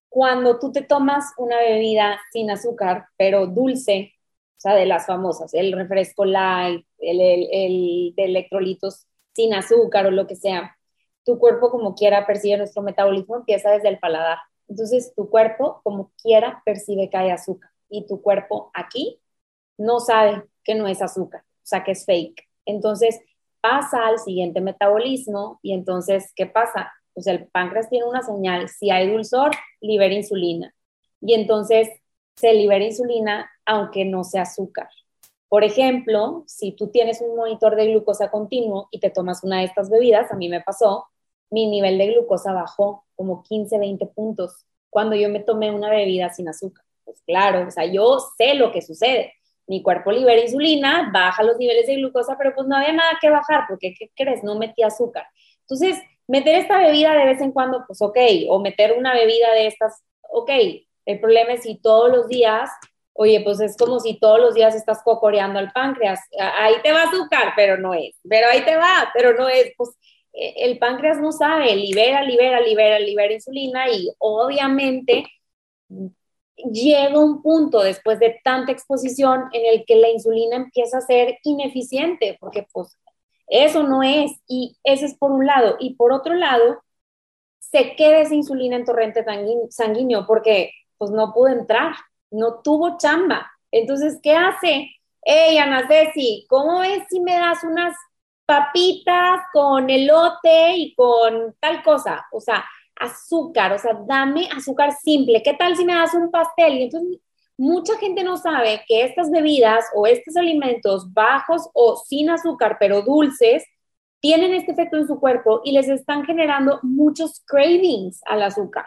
cuando tú te tomas una bebida sin azúcar, pero dulce, o sea, de las famosas, el refresco light, el, el, de electrolitos sin azúcar o lo que sea, tu cuerpo como quiera percibe nuestro metabolismo, empieza desde el paladar. Entonces, tu cuerpo como quiera percibe que hay azúcar y tu cuerpo aquí no sabe que no es azúcar, o sea, que es fake. Entonces pasa al siguiente metabolismo y entonces, ¿qué pasa? Pues el páncreas tiene una señal, si hay dulzor, libera insulina. Y entonces se libera insulina aunque no sea azúcar. Por ejemplo, si tú tienes un monitor de glucosa continuo y te tomas una de estas bebidas, a mí me pasó, mi nivel de glucosa bajó como 15, 20 puntos cuando yo me tomé una bebida sin azúcar. Pues claro, o sea, yo sé lo que sucede. Mi cuerpo libera insulina, baja los niveles de glucosa, pero pues no había nada que bajar, porque ¿qué crees? No metí azúcar. Entonces, meter esta bebida de vez en cuando, pues ok, o meter una bebida de estas, ok. El problema es si todos los días, oye, pues es como si todos los días estás cocoreando al páncreas. Ahí te va azúcar, pero no es. Pero ahí te va, pero no es. Pues eh, el páncreas no sabe, libera, libera, libera, libera insulina y obviamente llega un punto después de tanta exposición en el que la insulina empieza a ser ineficiente, porque pues eso no es, y ese es por un lado, y por otro lado, se queda esa insulina en torrente sanguíneo porque pues no pudo entrar, no tuvo chamba. Entonces, ¿qué hace? Hey, Ana Ceci, ¿cómo ves si me das unas papitas con elote y con tal cosa, o sea, azúcar, o sea, dame azúcar simple. ¿Qué tal si me das un pastel? Y entonces mucha gente no sabe que estas bebidas o estos alimentos bajos o sin azúcar, pero dulces, tienen este efecto en su cuerpo y les están generando muchos cravings al azúcar,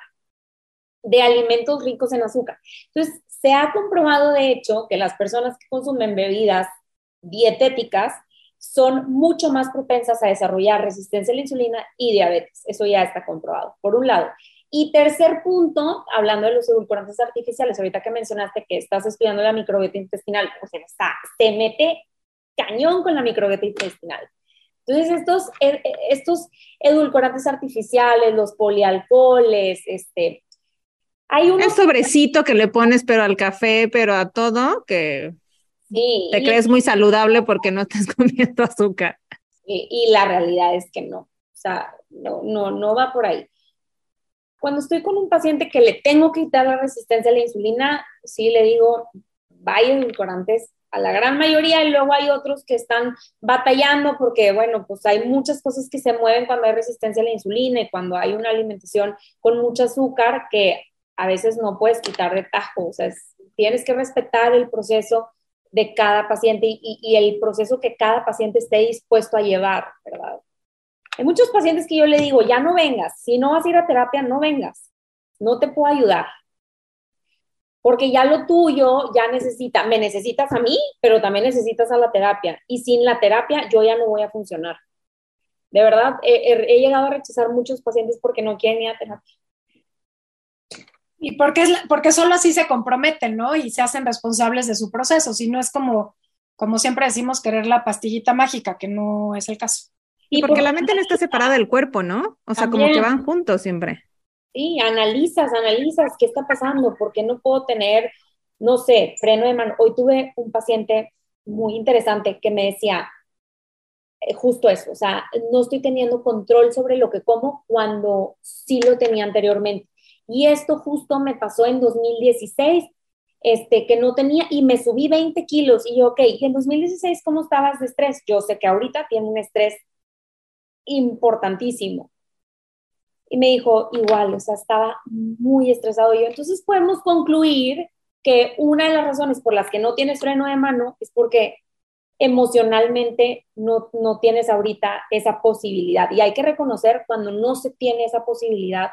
de alimentos ricos en azúcar. Entonces, se ha comprobado, de hecho, que las personas que consumen bebidas dietéticas son mucho más propensas a desarrollar resistencia a la insulina y diabetes. Eso ya está comprobado, por un lado. Y tercer punto, hablando de los edulcorantes artificiales, ahorita que mencionaste que estás estudiando la microbiota intestinal, o sea, está, se mete cañón con la microbiota intestinal. Entonces, estos, e, e, estos edulcorantes artificiales, los polialcoholes, este, hay un... Sobrecito que le pones, pero al café, pero a todo, que te crees muy saludable porque no estás comiendo azúcar. Y, la realidad es que no, o sea, no, no, no va por ahí. Cuando estoy con un paciente que le tengo que quitar la resistencia a la insulina, sí le digo, vaya edulcorantes a la gran mayoría y luego hay otros que están batallando porque, bueno, pues hay muchas cosas que se mueven cuando hay resistencia a la insulina y cuando hay una alimentación con mucho azúcar que a veces no puedes quitar de tajo, o sea, tienes que respetar el proceso de cada paciente y, el proceso que cada paciente esté dispuesto a llevar, ¿verdad? Hay muchos pacientes que yo le digo, ya no vengas, si no vas a ir a terapia, no vengas, no te puedo ayudar. Porque ya lo tuyo ya necesita, me necesitas a mí, pero también necesitas a la terapia. Y sin la terapia yo ya no voy a funcionar. De verdad, he, he llegado a rechazar muchos pacientes porque no quieren ir a terapia. Y porque, es, porque solo así se comprometen, ¿no? Y se hacen responsables de su proceso, si no es como, como siempre decimos, querer la pastillita mágica, que no es el caso. Y porque la mente no está separada del cuerpo, ¿no? O sea, como que van juntos siempre. Sí, analizas, analizas qué está pasando, porque no puedo tener, no sé, freno de mano. Hoy tuve un paciente muy interesante que me decía eh, justo eso, o sea, no estoy teniendo control sobre lo que como cuando sí lo tenía anteriormente. Y esto justo me pasó en 2016, este, que no tenía, y me subí 20 kilos, y yo, ok, ¿y en 2016 cómo estabas de estrés? Yo sé que ahorita tiene un estrés importantísimo. Y me dijo, igual, o sea, estaba muy estresado yo. Entonces podemos concluir que una de las razones por las que no tienes freno de mano es porque emocionalmente no, no tienes ahorita esa posibilidad. Y hay que reconocer cuando no se tiene esa posibilidad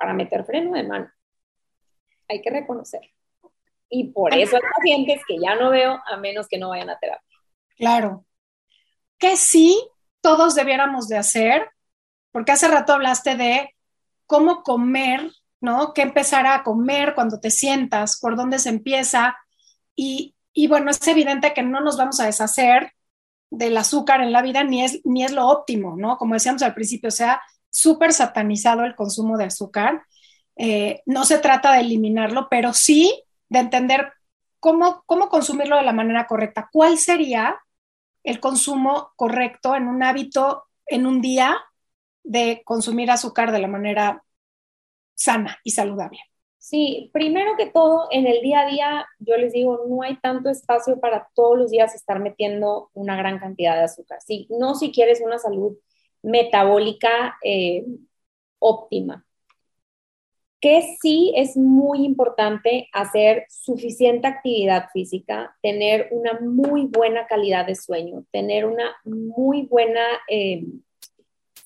para meter freno de mano. Hay que reconocer. Y por eso hay pacientes que ya no veo a menos que no vayan a terapia. Claro. Que sí, todos debiéramos de hacer, porque hace rato hablaste de cómo comer, ¿no? ¿Qué empezar a comer cuando te sientas? ¿Por dónde se empieza? Y, y bueno, es evidente que no nos vamos a deshacer del azúcar en la vida, ni es, ni es lo óptimo, ¿no? Como decíamos al principio, o sea, súper satanizado el consumo de azúcar. Eh, no se trata de eliminarlo, pero sí de entender cómo, cómo consumirlo de la manera correcta. ¿Cuál sería el consumo correcto en un hábito, en un día, de consumir azúcar de la manera sana y saludable? Sí, primero que todo, en el día a día, yo les digo, no hay tanto espacio para todos los días estar metiendo una gran cantidad de azúcar. Sí, no si quieres una salud metabólica eh, óptima. Que sí es muy importante hacer suficiente actividad física, tener una muy buena calidad de sueño, tener una muy buena eh,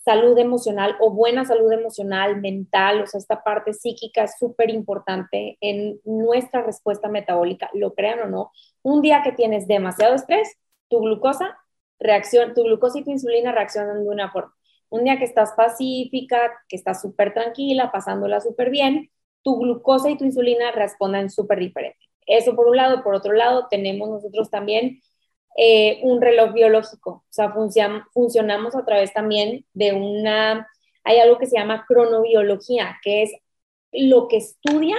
salud emocional o buena salud emocional, mental, o sea, esta parte psíquica es súper importante en nuestra respuesta metabólica, lo crean o no. Un día que tienes demasiado estrés, tu glucosa, reacción, tu glucosa y tu insulina reaccionan de una forma. Un día que estás pacífica, que estás súper tranquila, pasándola súper bien, tu glucosa y tu insulina responden súper diferente. Eso por un lado. Por otro lado, tenemos nosotros también eh, un reloj biológico. O sea, funcionamos a través también de una, hay algo que se llama cronobiología, que es lo que estudia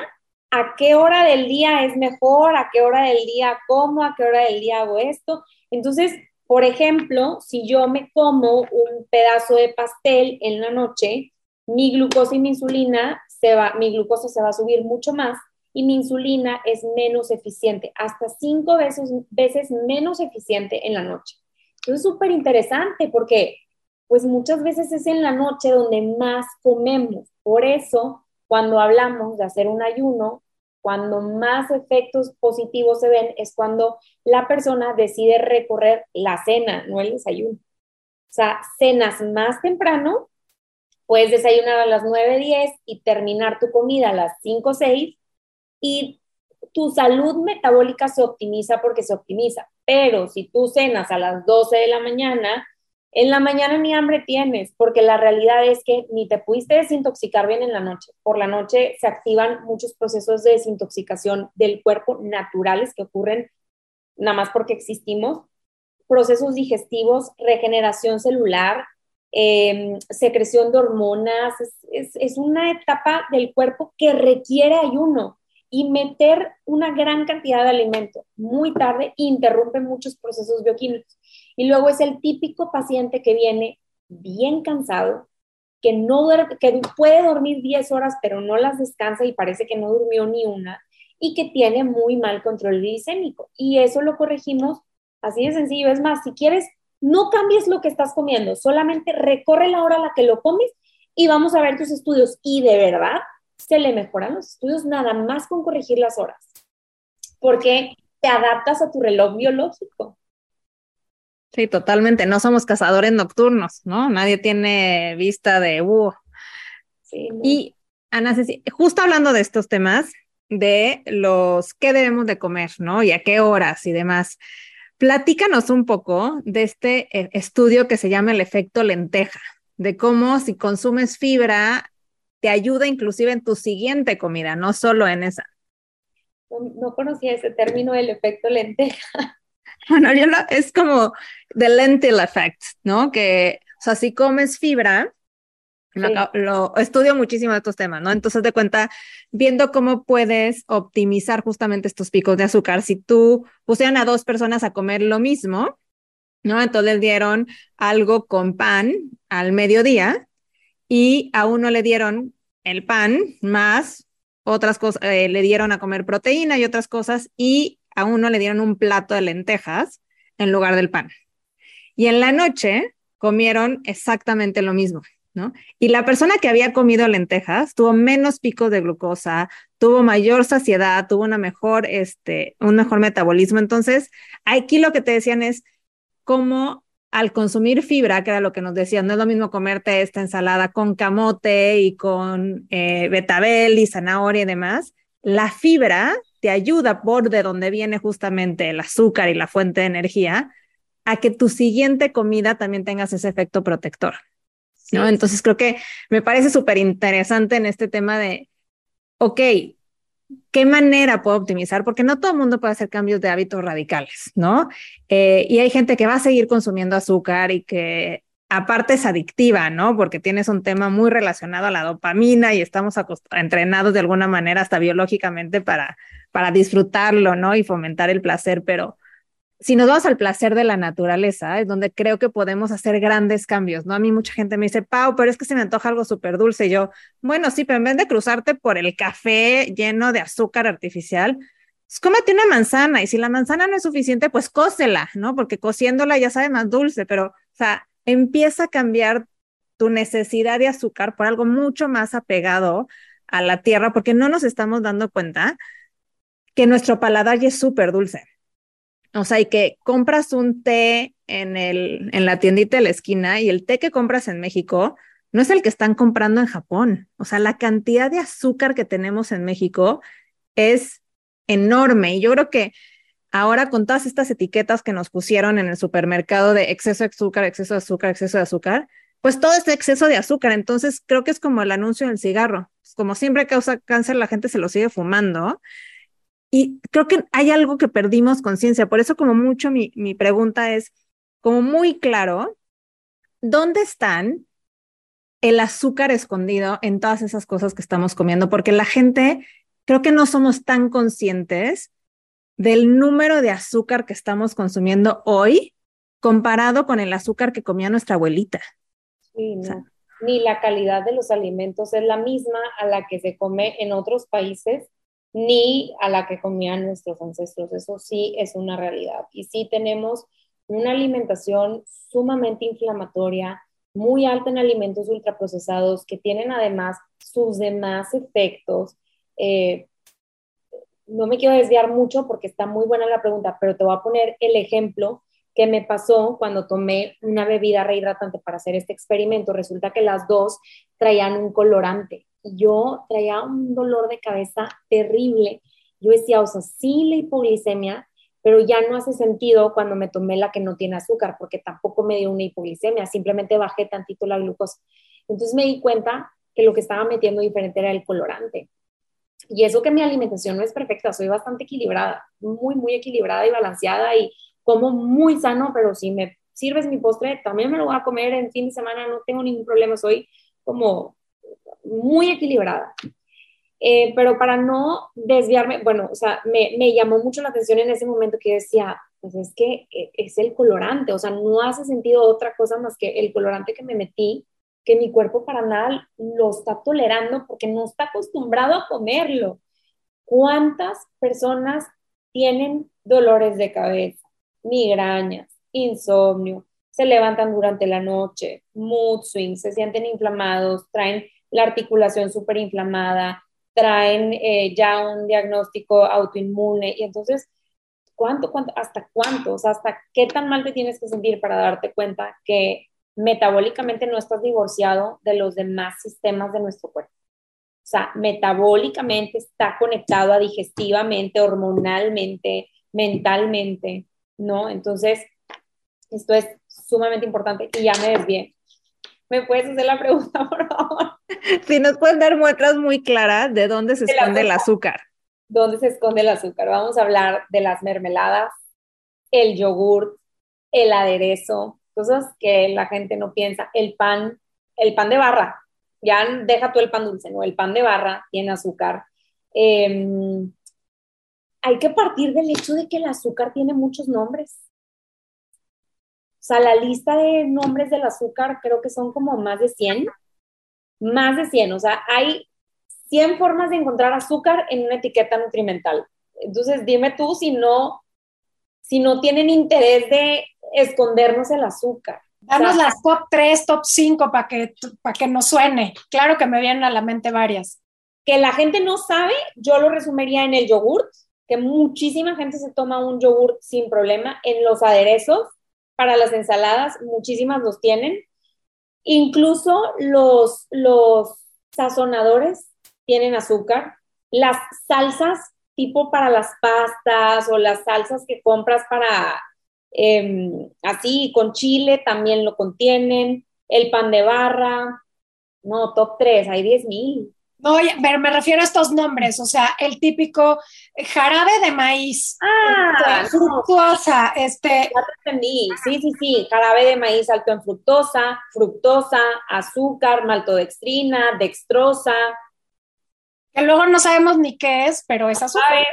a qué hora del día es mejor, a qué hora del día como, a qué hora del día hago esto. Entonces, por ejemplo, si yo me como un pedazo de pastel en la noche, mi glucosa y mi insulina se va, mi glucosa se va a subir mucho más y mi insulina es menos eficiente, hasta cinco veces, menos eficiente en la noche. es súper interesante porque pues muchas veces es en la noche donde más comemos. Por eso, cuando hablamos de hacer un ayuno, cuando más efectos positivos se ven es cuando la persona decide recorrer la cena, no el desayuno. O sea, cenas más temprano, puedes desayunar a las 9, 10 y terminar tu comida a las 5, 6 y tu salud metabólica se optimiza porque se optimiza. Pero si tú cenas a las 12 de la mañana, en la mañana ni hambre tienes, porque la realidad es que ni te pudiste desintoxicar bien en la noche. Por la noche se activan muchos procesos de desintoxicación del cuerpo naturales que ocurren nada más porque existimos, procesos digestivos, regeneración celular, em, secreción de hormonas. es una etapa del cuerpo que requiere ayuno y meter una gran cantidad de alimento muy tarde interrumpe muchos procesos bioquímicos. Y luego es el típico paciente que viene bien cansado, que, no puede dormir 10 horas, pero no las descansa y parece que no durmió ni una, y que tiene muy mal control glicémico. Y eso lo corregimos así de sencillo. Es más, si quieres, no cambies lo que estás comiendo, solamente recorre la hora a la que lo comes y vamos a ver tus estudios. Y de verdad, se le mejoran los estudios nada más con corregir las horas, porque te adaptas a tu reloj biológico. Sí, totalmente. No somos cazadores nocturnos, ¿no? Nadie tiene vista de uh. Sí, Y Ana justo hablando de estos temas, de los qué debemos de comer, ¿no? Y a qué horas y demás. Platícanos un poco de este eh, estudio que se llama el efecto lenteja, de cómo si consumes fibra te ayuda inclusive en tu siguiente comida, no solo en esa. No, conocía ese término del efecto lenteja. Bueno, yo es como the lentil effect, ¿no? Que, o sea, si comes fibra, lo, estudio muchísimo de estos temas, ¿no? Entonces, de cuenta, viendo cómo puedes optimizar justamente estos picos de azúcar, si tú pusieran a dos personas a comer lo mismo, ¿no? Entonces les dieron algo con pan al mediodía y a uno le dieron el pan más otras cosas, eh, le dieron a comer proteína y otras cosas y a uno le dieron un plato de lentejas en lugar del pan. Y en la noche comieron exactamente lo mismo, ¿no? Y la persona que había comido lentejas tuvo menos picos de glucosa, tuvo mayor saciedad, tuvo una mejor, este, un mejor metabolismo. Entonces, aquí lo que te decían es cómo al consumir fibra, que era lo que nos decían, no es lo mismo comerte esta ensalada con camote y con eh, betabel y zanahoria y demás, la fibra te ayuda por de donde viene justamente el azúcar y la fuente de energía a que tu siguiente comida también tengas ese efecto protector. ¿no? Entonces creo que me parece súper interesante en este tema de, ok, ¿qué manera puedo optimizar? Porque no todo el mundo puede hacer cambios de hábitos radicales, ¿no? Eh, y hay gente que va a seguir consumiendo azúcar y que aparte es adictiva, ¿no? Porque tienes un tema muy relacionado a la dopamina y estamos entrenados de alguna manera hasta biológicamente para, para disfrutarlo, ¿no? Y fomentar el placer, pero si nos vamos al placer de la naturaleza, es donde creo que podemos hacer grandes cambios, ¿no? A mí mucha gente me dice, Pau, pero es que se me antoja algo súper dulce. Yo, bueno, sí, pero en vez de cruzarte por el café lleno de azúcar artificial, pues cómete una manzana. Y si la manzana no es suficiente, pues cócela, ¿no? Porque cociéndola ya sabe más dulce, pero, o sea, empieza a cambiar tu necesidad de azúcar por algo mucho más apegado a la tierra, porque no nos estamos dando cuenta que nuestro paladar ya es súper dulce. O sea, y que compras un té en, el, en la tiendita de la esquina y el té que compras en México no es el que están comprando en Japón. O sea, la cantidad de azúcar que tenemos en México es enorme. Y yo creo que ahora con todas estas etiquetas que nos pusieron en el supermercado de exceso de azúcar, exceso de azúcar, exceso de azúcar, pues todo este exceso de azúcar. Entonces creo que es como el anuncio del cigarro. Como siempre causa cáncer, la gente se lo sigue fumando. Y creo que hay algo que perdimos conciencia. Por eso como mucho mi, mi pregunta es como muy claro, ¿dónde están el azúcar escondido en todas esas cosas que estamos comiendo? Porque la gente creo que no somos tan conscientes del número de azúcar que estamos consumiendo hoy comparado con el azúcar que comía nuestra abuelita. Sí, no. Ni la calidad de los alimentos es la misma a la que se come en otros países, ni a la que comían nuestros ancestros. Eso sí es una realidad. Y sí tenemos una alimentación sumamente inflamatoria, muy alta en alimentos ultraprocesados, que tienen además sus demás efectos. Eh, no me quiero desviar mucho porque está muy buena la pregunta, pero te voy a poner el ejemplo que me pasó cuando tomé una bebida rehidratante para hacer este experimento. Resulta que las dos traían un colorante yo traía un dolor de cabeza terrible. Yo decía, o sea, sí la hipoglicemia, pero ya no hace sentido cuando me tomé la que no tiene azúcar, porque tampoco me dio una hipoglicemia, simplemente bajé tantito la glucosa. Entonces me di cuenta que lo que estaba metiendo diferente era el colorante. Y eso que mi alimentación no es perfecta, soy bastante equilibrada, muy, muy equilibrada y balanceada y como muy sano, pero si me sirves mi postre, también me lo voy a comer en fin de semana, no tengo ningún problema, soy como muy equilibrada. Eh, pero para no desviarme, bueno, o sea, me, me, llamó mucho la atención en ese momento que decía, pues es que eh, es el colorante, o sea, no hace sentido otra cosa más que el colorante que me metí que mi cuerpo para nada lo está tolerando porque no está acostumbrado a comerlo. ¿Cuántas personas tienen dolores de cabeza, migrañas, insomnio, se levantan durante la noche, mood swings, se sienten inflamados, traen la articulación súper inflamada, traen eh, ya un diagnóstico autoinmune y entonces, ¿cuánto, cuánto, hasta cuánto? Hasta qué tan mal te tienes que sentir para darte cuenta que metabólicamente no estás divorciado de los demás sistemas de nuestro cuerpo. O sea, metabólicamente está conectado a digestivamente, hormonalmente, mentalmente, ¿no? Entonces, esto es sumamente importante y ya me desvié. ¿Me puedes hacer la pregunta, por favor? Si nos puedes dar muestras muy claras de dónde se esconde el azúcar. ¿Dónde se esconde el azúcar? Vamos a hablar de las mermeladas, el yogur, el aderezo, cosas que la gente no piensa. El pan, el pan de barra, ya deja tú el pan dulce, ¿no? El pan de barra tiene azúcar. Em, hay que partir del hecho de que el azúcar tiene muchos nombres. O sea, la lista de nombres del azúcar creo que son como más de 100. Más de 100. O sea, hay 100 formas de encontrar azúcar en una etiqueta nutrimental. Entonces, dime tú si no, si no tienen interés de escondernos el azúcar. Danos las top 3, top 5 para que, para que nos suene. Claro que me vienen a la mente varias. Que la gente no sabe, yo lo resumiría en el yogurt, que muchísima gente se toma un yogurt sin problema. En los aderezos, para las ensaladas, muchísimas los tienen. Incluso los, los sazonadores tienen azúcar. Las salsas tipo para las pastas o las salsas que compras para Em, así con chile también lo contienen, el pan de barra, no, top 3, hay 10 mil. No, pero me refiero a estos nombres, o sea, el típico jarabe de maíz, ah, este, fructosa, este. Ya te entendí, sí, sí, sí, jarabe de maíz alto en fructosa, fructosa, azúcar, maltodextrina, dextrosa. Que luego no sabemos ni qué es, pero es azúcar.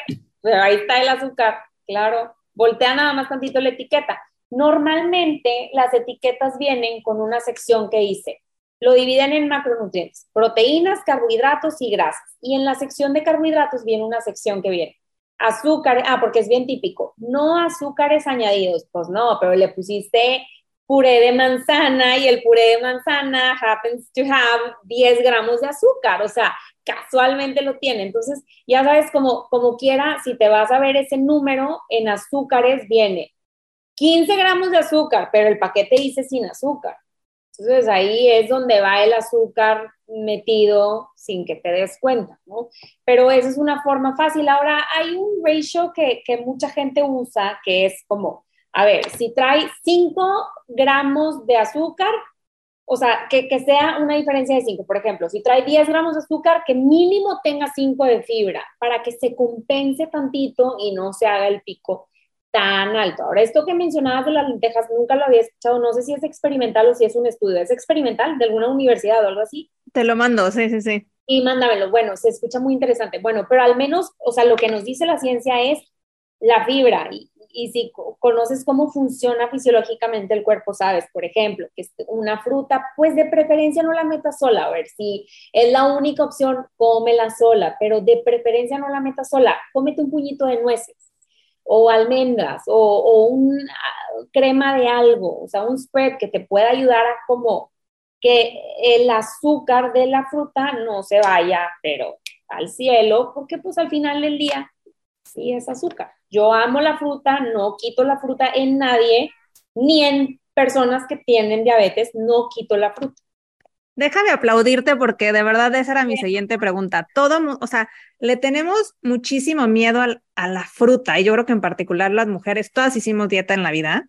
Pero ahí está el azúcar, claro voltea nada más tantito la etiqueta. Normalmente las etiquetas vienen con una sección que dice, lo dividen en macronutrientes, proteínas, carbohidratos y grasas. Y en la sección de carbohidratos viene una sección que viene azúcar, ah, porque es bien típico, no azúcares añadidos, pues no, pero le pusiste puré de manzana y el puré de manzana happens to have 10 gramos de azúcar, o sea, casualmente lo tiene. Entonces, ya sabes, como, como quiera, si te vas a ver ese número en azúcares, viene 15 gramos de azúcar, pero el paquete dice sin azúcar. Entonces ahí es donde va el azúcar metido sin que te des cuenta, ¿no? Pero esa es una forma fácil. Ahora hay un ratio que, que mucha gente usa que es como, a ver, si trae 5 gramos de azúcar, o sea, que, que, sea una diferencia de 5. Por ejemplo, si trae 10 gramos de azúcar, que mínimo tenga 5 de fibra para que se compense tantito y no se haga el pico tan alto. Ahora, esto que mencionabas de las lentejas, nunca lo había escuchado, no sé si es experimental o si es un estudio, ¿es experimental de alguna universidad o algo así? Te lo mando, sí, sí, sí. Y mándamelo, bueno, se escucha muy interesante. Bueno, pero al menos, o sea, lo que nos dice la ciencia es la fibra y, y si conoces cómo funciona fisiológicamente el cuerpo, sabes, por ejemplo, que una fruta, pues de preferencia no la metas sola, a ver, si es la única opción, cómela sola, pero de preferencia no la metas sola, cómete un puñito de nueces o almendras o, o un ah, crema de algo, o sea, un spread que te pueda ayudar a como que el azúcar de la fruta no se vaya, pero al cielo, porque pues al final del día sí es azúcar. Yo amo la fruta, no quito la fruta en nadie, ni en personas que tienen diabetes, no quito la fruta. Déjame aplaudirte porque de verdad esa era mi siguiente pregunta. Todo, o sea, le tenemos muchísimo miedo a la fruta y yo creo que en particular las mujeres, todas hicimos dieta en la vida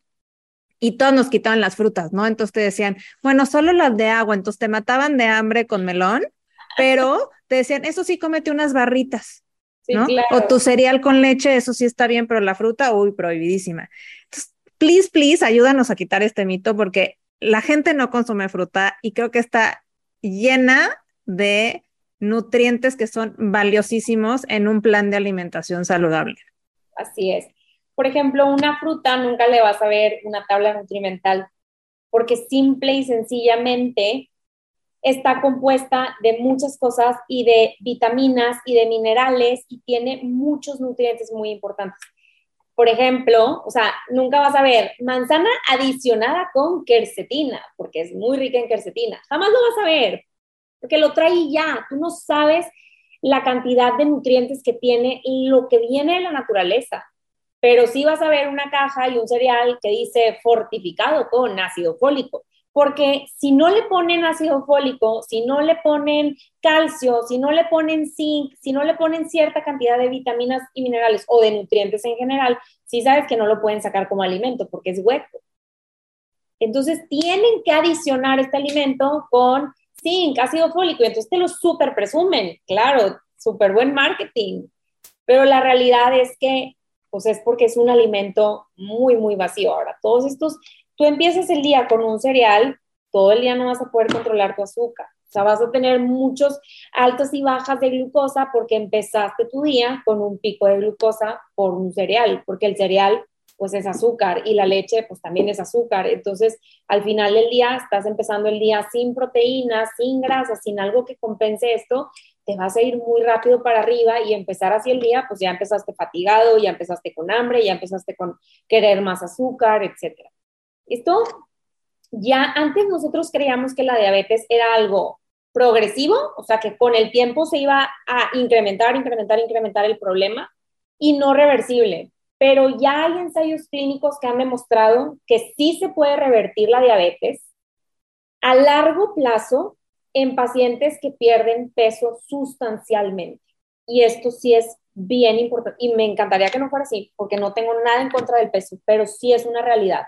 y todos nos quitaban las frutas, ¿no? Entonces te decían, bueno, solo las de agua, entonces te mataban de hambre con melón, pero te decían, eso sí, cómete unas barritas, ¿no? O tu cereal con leche, eso sí está bien, pero la fruta, uy, prohibidísima. Entonces, please, please, ayúdanos a quitar este mito porque la gente no consume fruta y creo que está llena de nutrientes que son valiosísimos en un plan de alimentación saludable. Así es. Por ejemplo, una fruta nunca le vas a ver una tabla nutrimental porque simple y sencillamente está compuesta de muchas cosas y de vitaminas y de minerales y tiene muchos nutrientes muy importantes por ejemplo, o sea, nunca vas a ver manzana adicionada con quercetina, porque es muy rica en quercetina. Jamás lo vas a ver, porque lo trae ya. Tú no sabes la cantidad de nutrientes que tiene lo que viene de la naturaleza. Pero sí vas a ver una caja y un cereal que dice fortificado con ácido fólico porque si no le ponen ácido fólico, si no le ponen calcio, si no le ponen zinc, si no le ponen cierta cantidad de vitaminas y minerales o de nutrientes en general, sí sabes que no lo pueden sacar como alimento porque es hueco. Entonces tienen que adicionar este alimento con zinc, ácido fólico, y entonces te lo súper presumen, claro, súper buen marketing, pero la realidad es que pues es porque es un alimento muy, muy vacío. Ahora, todos estos tú empiezas el día con un cereal, todo el día no vas a poder controlar tu azúcar. O sea, vas a tener muchos altos y bajas de glucosa porque empezaste tu día con un pico de glucosa por un cereal, porque el cereal pues es azúcar y la leche pues también es azúcar. Entonces, al final del día estás empezando el día sin proteínas, sin grasa, sin algo que compense esto, te vas a ir muy rápido para arriba y empezar así el día, pues ya empezaste fatigado, ya empezaste con hambre, ya empezaste con querer más azúcar, etcétera. Esto ya antes nosotros creíamos que la diabetes era algo progresivo, o sea, que con el tiempo se iba a incrementar, incrementar, incrementar el problema y no reversible. Pero ya hay ensayos clínicos que han demostrado que sí se puede revertir la diabetes a largo plazo en pacientes que pierden peso sustancialmente. Y esto sí es bien importante y me encantaría que no fuera así, porque no tengo nada en contra del peso, pero sí es una realidad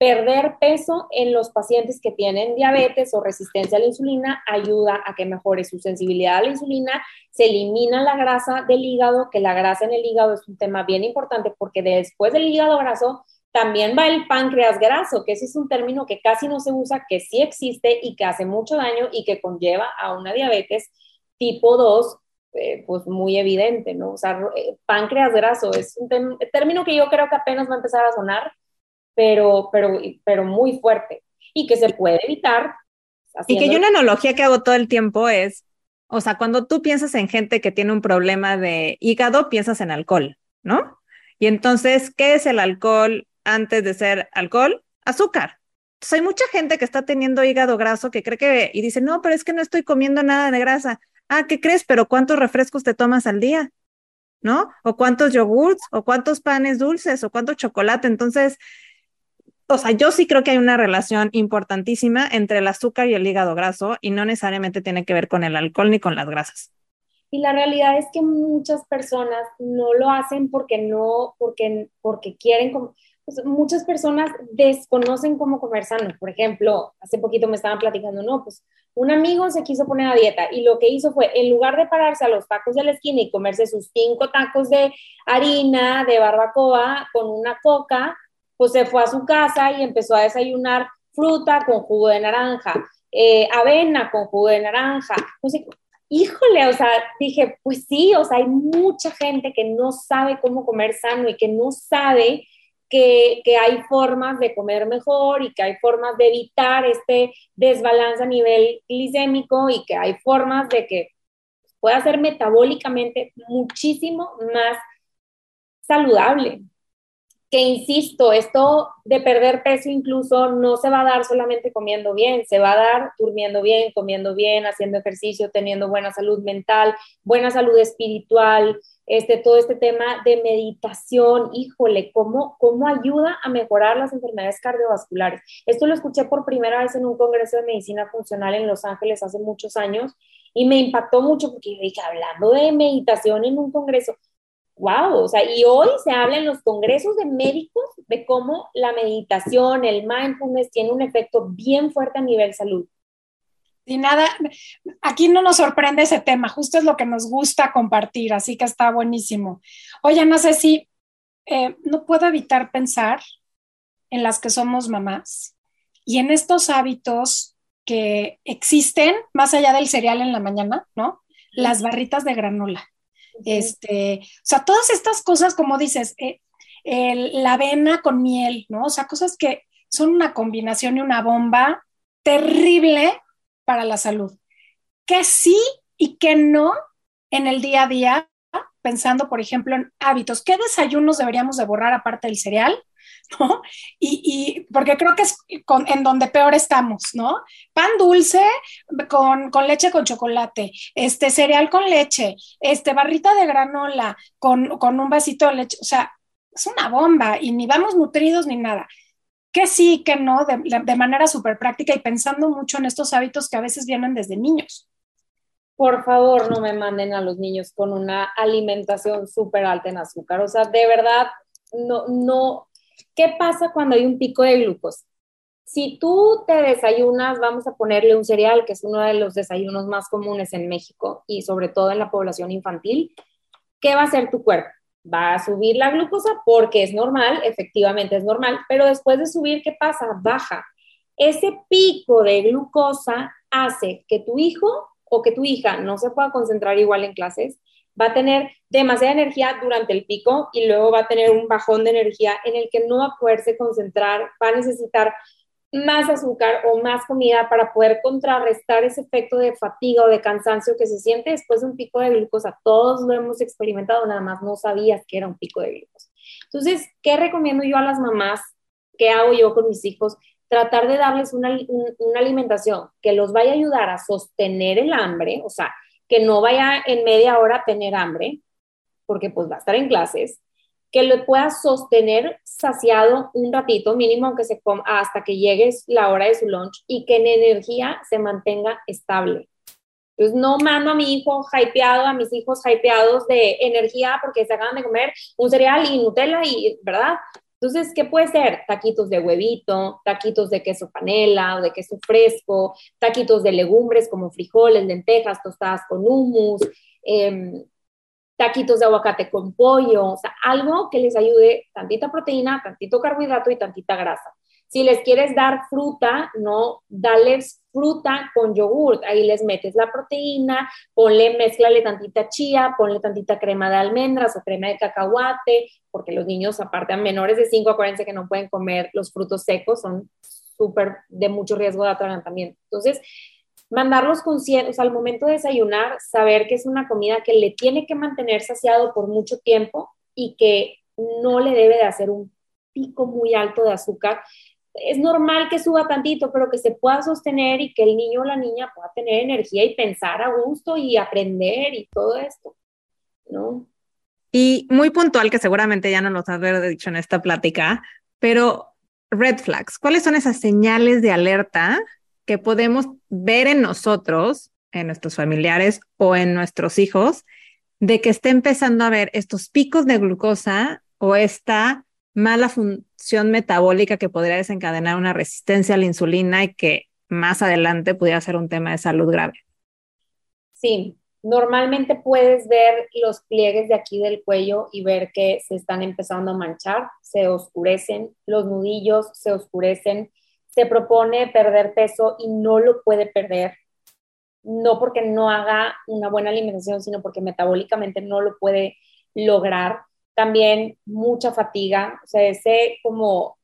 perder peso en los pacientes que tienen diabetes o resistencia a la insulina ayuda a que mejore su sensibilidad a la insulina, se elimina la grasa del hígado, que la grasa en el hígado es un tema bien importante porque después del hígado graso también va el páncreas graso, que ese es un término que casi no se usa, que sí existe y que hace mucho daño y que conlleva a una diabetes tipo 2 eh, pues muy evidente, ¿no? O sea, eh, páncreas graso es un término que yo creo que apenas va a empezar a sonar, pero, pero, pero muy fuerte y que se puede evitar. Y que yo una analogía que hago todo el tiempo es, o sea, cuando tú piensas en gente que tiene un problema de hígado, piensas en alcohol, ¿no? Y entonces, ¿qué es el alcohol antes de ser alcohol? Azúcar. Entonces, hay mucha gente que está teniendo hígado graso que cree que, y dice, no, pero es que no estoy comiendo nada de grasa. Ah, ¿qué crees? Pero ¿cuántos refrescos te tomas al día? ¿No? O cuántos yogurts, o cuántos panes dulces, o cuánto chocolate. Entonces, o sea, yo sí creo que hay una relación importantísima entre el azúcar y el hígado graso y no necesariamente tiene que ver con el alcohol ni con las grasas. Y la realidad es que muchas personas no lo hacen porque no, porque, porque quieren, pues muchas personas desconocen cómo comer sano. Por ejemplo, hace poquito me estaban platicando, no, pues un amigo se quiso poner a dieta y lo que hizo fue, en lugar de pararse a los tacos de la esquina y comerse sus cinco tacos de harina, de barbacoa, con una coca, pues se fue a su casa y empezó a desayunar fruta con jugo de naranja, eh, avena con jugo de naranja. Entonces, híjole, o sea, dije, pues sí, o sea, hay mucha gente que no sabe cómo comer sano y que no sabe que, que, hay formas de comer mejor y que hay formas de evitar este desbalance a nivel glicémico y que hay formas de que pueda ser metabólicamente muchísimo más saludable que insisto, esto de perder peso incluso no se va a dar solamente comiendo bien, se va a dar durmiendo bien, comiendo bien, haciendo ejercicio, teniendo buena salud mental, buena salud espiritual, este, todo este tema de meditación, híjole, ¿cómo, cómo ayuda a mejorar las enfermedades cardiovasculares. Esto lo escuché por primera vez en un congreso de medicina funcional en Los Ángeles hace muchos años y me impactó mucho porque dije, hablando de meditación en un congreso, wow, o sea, y hoy se habla en los congresos de médicos de cómo la meditación, el mindfulness tiene un efecto bien fuerte a nivel salud. Y nada, aquí no nos sorprende ese tema, justo es lo que nos gusta compartir, así que está buenísimo. Oye, no sé si eh, no puedo evitar pensar en las que somos mamás y en estos hábitos que existen más allá del cereal en la mañana, ¿no? Las barritas de granola. Este, o sea, todas estas cosas, como dices, eh, la avena con miel, ¿no? O sea, cosas que son una combinación y una bomba terrible para la salud. Que sí y que no en el día a día, pensando, por ejemplo, en hábitos. ¿Qué desayunos deberíamos de borrar aparte del cereal? ¿No? Y, porque creo que es en donde peor estamos, ¿no? Pan dulce con, leche con chocolate, este cereal con leche, este barrita de granola con, un vasito de leche, o sea, es una bomba y ni vamos nutridos ni nada. Que sí, que no, de, de manera súper práctica y pensando mucho en estos hábitos que a veces vienen desde niños. Por favor, no me manden a los niños con una alimentación súper alta en azúcar. O sea, de verdad, no, no, ¿Qué pasa cuando hay un pico de glucosa? Si tú te desayunas, vamos a ponerle un cereal, que es uno de los desayunos más comunes en México y sobre todo en la población infantil, ¿qué va a hacer tu cuerpo? Va a subir la glucosa porque es normal, efectivamente es normal, pero después de subir, ¿qué pasa? Baja. Ese pico de glucosa hace que tu hijo o que tu hija no se pueda concentrar igual en clases, va a tener demasiada energía durante el pico y luego va a tener un bajón de energía en el que no va a poderse concentrar, va a necesitar más azúcar o más comida para poder contrarrestar ese efecto de fatiga o de cansancio que se siente después de un pico de glucosa. Todos lo hemos experimentado, nada más no sabías que era un pico de glucosa. Entonces, ¿qué recomiendo yo a las mamás? ¿Qué hago yo con mis hijos? Tratar de darles una, una alimentación que los vaya a ayudar a sostener el hambre, o sea, que no vaya en media hora a tener hambre, porque pues va a estar en clases, que lo pueda sostener saciado un ratito, mínimo aunque se coma, hasta que llegue la hora de su lunch y que en energía se mantenga estable. Entonces no mando a mi hijo hypeado, a mis hijos hypeados de energía porque se acaban de comer un cereal y Nutella y, ¿verdad? Entonces, ¿qué puede ser? Taquitos de huevito, taquitos de queso panela o de queso fresco, taquitos de legumbres como frijoles, lentejas, tostadas con hummus, em, taquitos de aguacate con pollo, o sea, algo que les ayude tantita proteína, tantito carbohidrato y tantita grasa. Si les quieres dar fruta, no, dales fruta con yogurt. Ahí les metes la proteína, ponle, mezclale tantita chía, ponle tantita crema de almendras o crema de cacahuate, porque los niños, aparte a menores de 5, acuérdense que no pueden comer los frutos secos, son súper de mucho riesgo de atragantamiento. Entonces, mandarlos conscientes, al momento de desayunar, saber que es una comida que le tiene que mantener saciado por mucho tiempo y que no le debe de hacer un pico muy alto de azúcar es normal que suba tantito, pero que se pueda sostener y que el niño o la niña pueda tener energía y pensar a gusto y aprender y todo esto, ¿no? Y muy puntual, que seguramente ya no nos has dicho en esta plática, pero red flags, ¿cuáles son esas señales de alerta que podemos ver en nosotros, en nuestros familiares o en nuestros hijos, de que esté empezando a ver estos picos de glucosa o esta mala función metabólica que podría desencadenar una resistencia a la insulina y que más adelante pudiera ser un tema de salud grave. Sí, normalmente puedes ver los pliegues de aquí del cuello y ver que se están empezando a manchar, se oscurecen, los nudillos se oscurecen, se propone perder peso y no lo puede perder, no porque no haga una buena alimentación, sino porque metabólicamente no lo puede lograr también mucha fatiga, o sea, ese como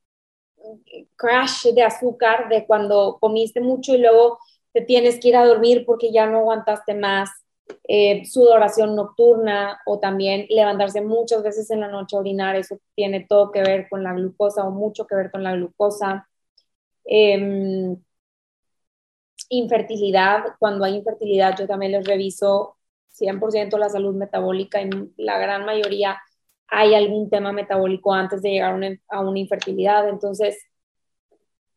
crash de azúcar de cuando comiste mucho y luego te tienes que ir a dormir porque ya no aguantaste más, eh, sudoración nocturna o también levantarse muchas veces en la noche a orinar, eso tiene todo que ver con la glucosa o mucho que ver con la glucosa. Em, infertilidad, cuando hay infertilidad yo también les reviso 100% la salud metabólica y la gran mayoría hay algún tema metabólico antes de llegar a una, infertilidad. Entonces,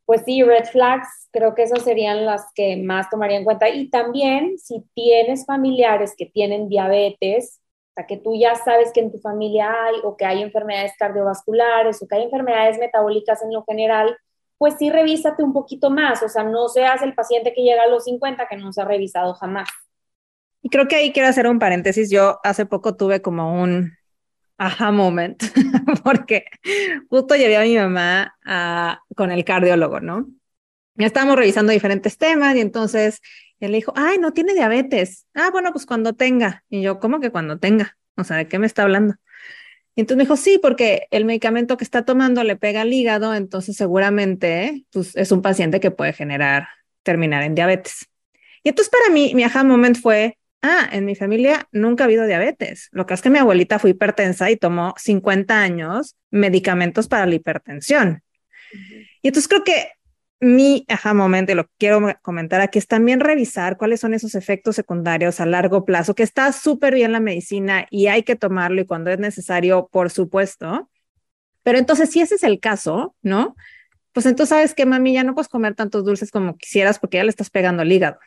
pues sí, red flags, creo que esas serían las que más tomaría en cuenta. Y también si tienes familiares que tienen diabetes, o que tú ya sabes que en tu familia hay o que hay enfermedades cardiovasculares o que hay enfermedades metabólicas en lo general, pues sí revísate un poquito más, o sea, no seas el paciente que llega a los 50 que no se ha revisado jamás. Y creo que ahí quiero hacer un paréntesis. Yo hace poco tuve como un, aha moment, porque justo llevé a mi mamá con el cardiólogo, ¿no? Ya estábamos revisando diferentes temas y entonces él le dijo, ay, no tiene diabetes. Ah, bueno, pues cuando tenga. Y yo, ¿cómo que cuando tenga? O sea, ¿de qué me está hablando? Y entonces me dijo, sí, porque el medicamento que está tomando le pega al hígado, entonces seguramente pues, es un paciente que puede generar, terminar en diabetes. Y entonces para mí, mi aha moment fue, ah, en mi familia nunca ha habido diabetes. Lo que es que mi abuelita fue hipertensa y tomó 50 años medicamentos para la hipertensión. Y entonces creo que mi ajá momento, y lo quiero comentar aquí, es también revisar cuáles son esos efectos secundarios a largo plazo, que está súper bien la medicina y hay que tomarlo y cuando es necesario, por supuesto. Pero entonces, si ese es el caso, ¿no? Pues entonces, ¿sabes qué, mami? Ya no puedes comer tantos dulces como quisieras porque ya le estás pegando al hígado.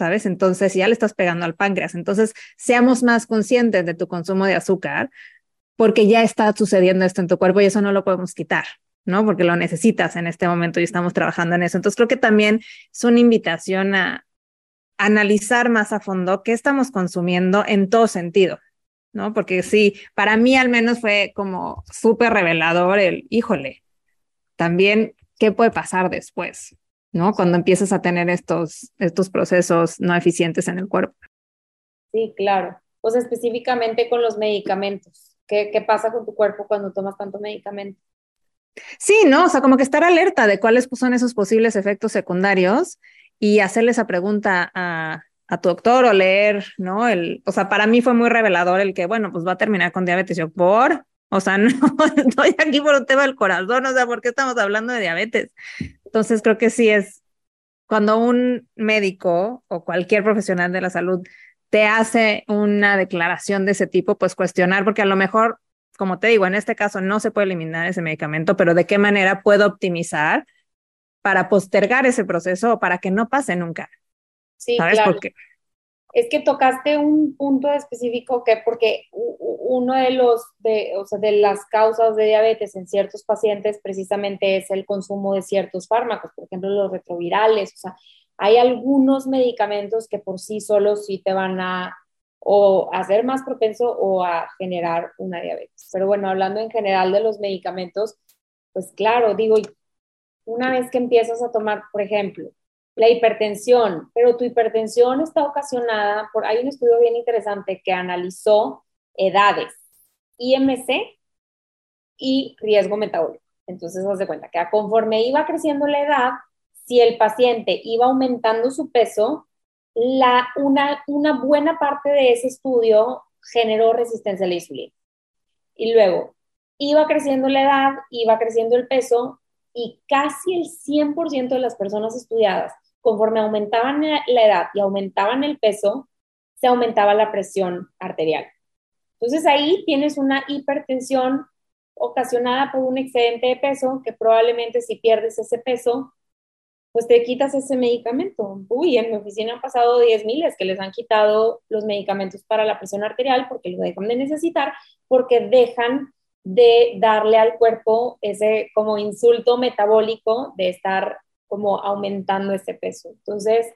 ¿Sabes? Entonces ya le estás pegando al páncreas. Entonces, seamos más conscientes de tu consumo de azúcar porque ya está sucediendo esto en tu cuerpo y eso no lo podemos quitar, ¿no? Porque lo necesitas en este momento y estamos trabajando en eso. Entonces, creo que también es una invitación a analizar más a fondo qué estamos consumiendo en todo sentido, ¿no? Porque sí, para mí al menos fue como súper revelador el, híjole, también, ¿qué puede pasar después? ¿No? Cuando empiezas a tener estos, estos procesos no eficientes en el cuerpo. Sí, claro. Pues específicamente con los medicamentos. ¿Qué, qué pasa con tu cuerpo cuando tomas tanto medicamento? Sí, ¿no? O sea, como que estar alerta de cuáles son esos posibles efectos secundarios y hacerle esa pregunta a, a tu doctor o leer, ¿no? El, o sea, para mí fue muy revelador el que, bueno, pues va a terminar con diabetes. Yo, ¿por? O sea, no, estoy aquí por un tema del corazón, o sea, ¿por qué estamos hablando de diabetes? Entonces creo que sí es cuando un médico o cualquier profesional de la salud te hace una declaración de ese tipo, pues cuestionar, porque a lo mejor, como te digo, en este caso no se puede eliminar ese medicamento, pero de qué manera puedo optimizar para postergar ese proceso o para que no pase nunca. Sí, ¿Sabes claro. por qué? Es que tocaste un punto específico que porque uno de los de, o sea, de las causas de diabetes en ciertos pacientes precisamente es el consumo de ciertos fármacos, por ejemplo los retrovirales, o sea, hay algunos medicamentos que por sí solos sí te van a o hacer más propenso o a generar una diabetes. Pero bueno, hablando en general de los medicamentos, pues claro, digo, una vez que empiezas a tomar, por ejemplo, la hipertensión, pero tu hipertensión está ocasionada por, hay un estudio bien interesante que analizó edades, IMC y riesgo metabólico. Entonces, haz de cuenta que conforme iba creciendo la edad, si el paciente iba aumentando su peso, una, una buena parte de ese estudio generó resistencia a la insulina. Y luego, iba creciendo la edad, iba creciendo el peso, y casi el 100% de las personas estudiadas, conforme aumentaban la edad y aumentaban el peso, se aumentaba la presión arterial. Entonces ahí tienes una hipertensión ocasionada por un excedente de peso que probablemente si pierdes ese peso, pues te quitas ese medicamento. Uy, en mi oficina han pasado 10 miles que les han quitado los medicamentos para la presión arterial porque lo dejan de necesitar, porque dejan de darle al cuerpo ese como insulto metabólico de estar como aumentando ese peso. Entonces,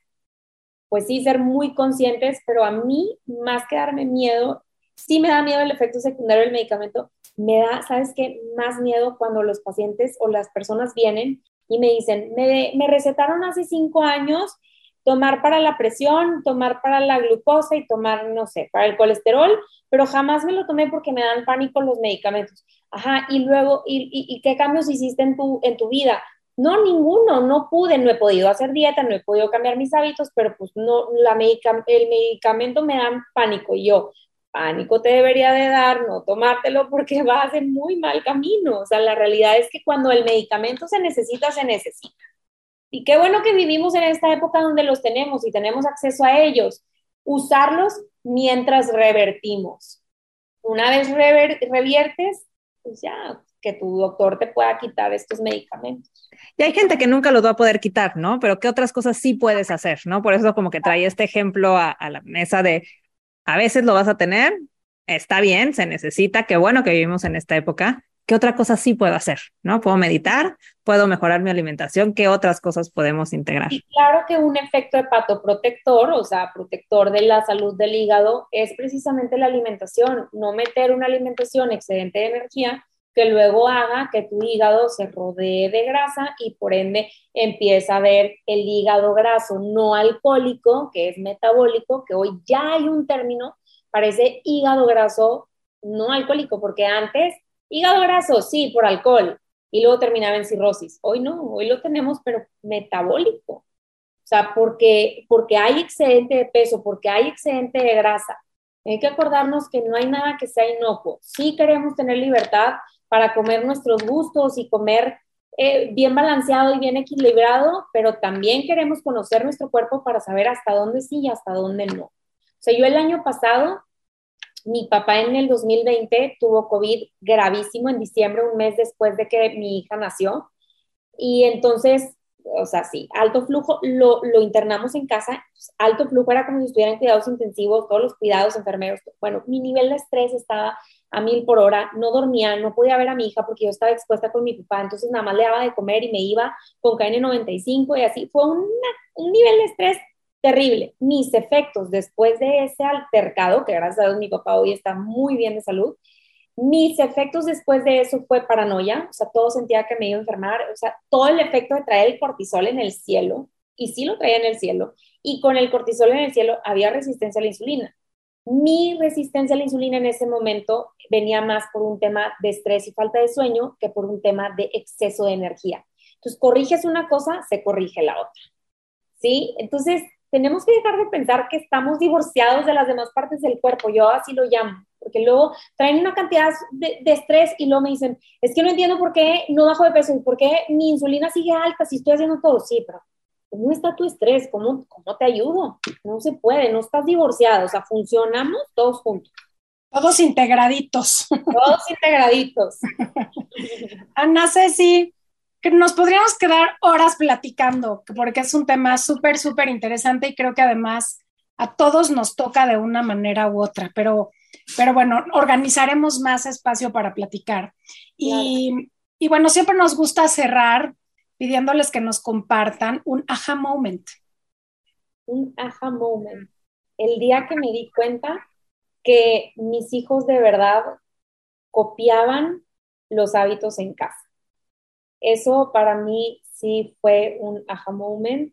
pues sí, ser muy conscientes, pero a mí, más que darme miedo, sí me da miedo el efecto secundario del medicamento, me da, ¿sabes qué? Más miedo cuando los pacientes o las personas vienen y me dicen, me, me recetaron hace cinco años tomar para la presión, tomar para la glucosa y tomar, no sé, para el colesterol, pero jamás me lo tomé porque me dan pánico los medicamentos. Ajá, y luego, ¿y, y, qué cambios hiciste en tu, en tu vida? No, ninguno, no pude, no he podido hacer dieta, no he podido cambiar mis hábitos, pero pues no, la el medicamento me da pánico y yo, pánico te debería de dar, no tomártelo porque vas en muy mal camino. O sea, la realidad es que cuando el medicamento se necesita, se necesita. Y qué bueno que vivimos en esta época donde los tenemos y tenemos acceso a ellos. Usarlos mientras revertimos. Una vez reviertes, pues ya, que tu doctor te pueda quitar estos medicamentos. Y hay gente que nunca los va a poder quitar, ¿no? Pero ¿qué otras cosas sí puedes hacer, ¿no? Por eso como que trae este ejemplo a, a la mesa de a veces lo vas a tener, está bien, se necesita, qué bueno que vivimos en esta época. ¿Qué otra cosa sí puedo hacer? ¿No? Puedo meditar, puedo mejorar mi alimentación, ¿qué otras cosas podemos integrar? Y claro que un efecto hepatoprotector, o sea, protector de la salud del hígado, es precisamente la alimentación, no meter una alimentación excedente de energía que luego haga que tu hígado se rodee de grasa y por ende empieza a ver el hígado graso no alcohólico, que es metabólico, que hoy ya hay un término para ese hígado graso no alcohólico, porque antes hígado graso, sí, por alcohol, y luego terminaba en cirrosis. Hoy no, hoy lo tenemos, pero metabólico. O sea, porque, porque hay excedente de peso, porque hay excedente de grasa. Hay que acordarnos que no hay nada que sea inocuo. Sí queremos tener libertad, para comer nuestros gustos y comer eh, bien balanceado y bien equilibrado, pero también queremos conocer nuestro cuerpo para saber hasta dónde sí y hasta dónde no. O sea, yo el año pasado, mi papá en el 2020 tuvo COVID gravísimo en diciembre, un mes después de que mi hija nació. Y entonces, o sea, sí, alto flujo, lo, lo internamos en casa, pues, alto flujo era como si estuvieran cuidados intensivos, todos los cuidados, enfermeros. Bueno, mi nivel de estrés estaba a mil por hora, no dormía, no podía ver a mi hija porque yo estaba expuesta con mi papá, entonces nada más le daba de comer y me iba con KN95 y así. Fue un nivel de estrés terrible. Mis efectos después de ese altercado, que gracias a Dios mi papá hoy está muy bien de salud, mis efectos después de eso fue paranoia, o sea, todo sentía que me iba a enfermar, o sea, todo el efecto de traer el cortisol en el cielo, y sí lo traía en el cielo, y con el cortisol en el cielo había resistencia a la insulina. Mi resistencia a la insulina en ese momento venía más por un tema de estrés y falta de sueño que por un tema de exceso de energía. Entonces, corriges una cosa, se corrige la otra. ¿Sí? Entonces, tenemos que dejar de pensar que estamos divorciados de las demás partes del cuerpo. Yo así lo llamo, porque luego traen una cantidad de, estrés y luego me dicen, es que no entiendo por qué no bajo de peso y por qué mi insulina sigue alta si estoy haciendo todo. Sí, pero ¿Cómo está tu estrés? ¿Cómo, ¿Cómo te ayudo? No se puede, no estás divorciado, o sea, funcionamos todos juntos. Todos integraditos. Todos integraditos. Ana Ceci, que nos podríamos quedar horas platicando, porque es un tema súper, súper interesante y creo que además a todos nos toca de una manera u otra, pero, pero bueno, organizaremos más espacio para platicar. Y, y bueno, siempre nos gusta cerrar pidiéndoles que nos compartan un aha moment. Un aha moment. El día que me di cuenta que mis hijos de verdad copiaban los hábitos en casa. Eso para mí sí fue un aha moment,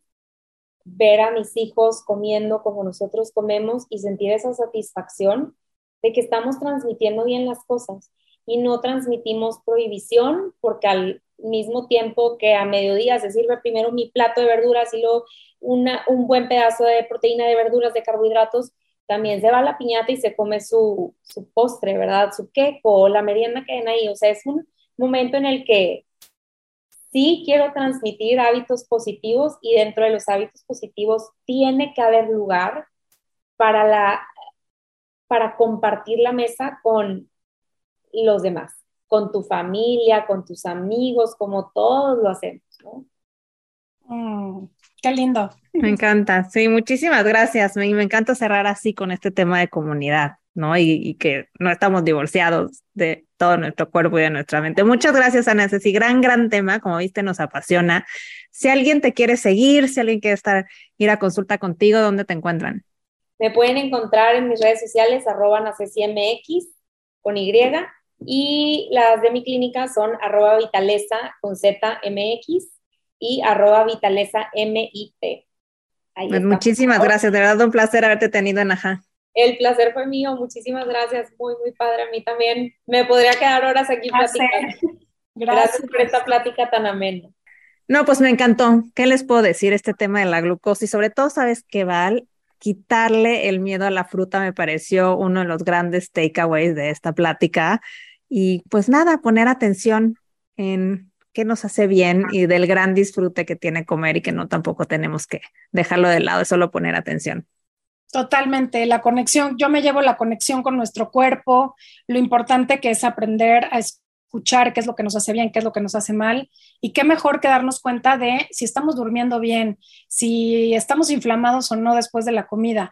ver a mis hijos comiendo como nosotros comemos y sentir esa satisfacción de que estamos transmitiendo bien las cosas y no transmitimos prohibición porque al mismo tiempo que a mediodía se sirve primero mi plato de verduras y luego una, un buen pedazo de proteína de verduras, de carbohidratos, también se va a la piñata y se come su, su postre, ¿verdad? Su queco, la merienda que ven ahí. O sea, es un momento en el que sí quiero transmitir hábitos positivos y dentro de los hábitos positivos tiene que haber lugar para, la, para compartir la mesa con los demás, con tu familia, con tus amigos, como todos lo hacemos, ¿no? Mm, qué lindo. Me encanta, sí, muchísimas gracias. Me, me encanta cerrar así con este tema de comunidad. ¿no? Y, que no estamos divorciados de todo nuestro cuerpo y de nuestra mente. Muchas gracias, Ana Ceci. Gran, gran tema, como viste, nos apasiona. Si alguien te quiere seguir, si alguien quiere estar, ir a consulta contigo, ¿dónde te encuentran? Me pueden encontrar en mis redes sociales, arroba MX con Y, y las de mi clínica son arroba Vitaleza con ZMX y arroba Vitaleza MIT. Pues muchísimas gracias, de verdad un placer haberte tenido en Ajá. El placer fue mío, muchísimas gracias, muy, muy padre. A mí también me podría quedar horas aquí platicando. Gracias. por esta plática tan amena. No, pues me encantó. ¿Qué les puedo decir? Este tema de la glucosa y sobre todo, ¿sabes qué, Val? Quitarle el miedo a la fruta me pareció uno de los grandes takeaways de esta plática. Y pues nada, poner atención en qué nos hace bien y del gran disfrute que tiene comer y que no tampoco tenemos que dejarlo de lado, es solo poner atención. Totalmente, la conexión, yo me llevo la conexión con nuestro cuerpo, lo importante que es aprender a escuchar qué es lo que nos hace bien, qué es lo que nos hace mal, y qué mejor que darnos cuenta de si estamos durmiendo bien, si estamos inflamados o no después de la comida.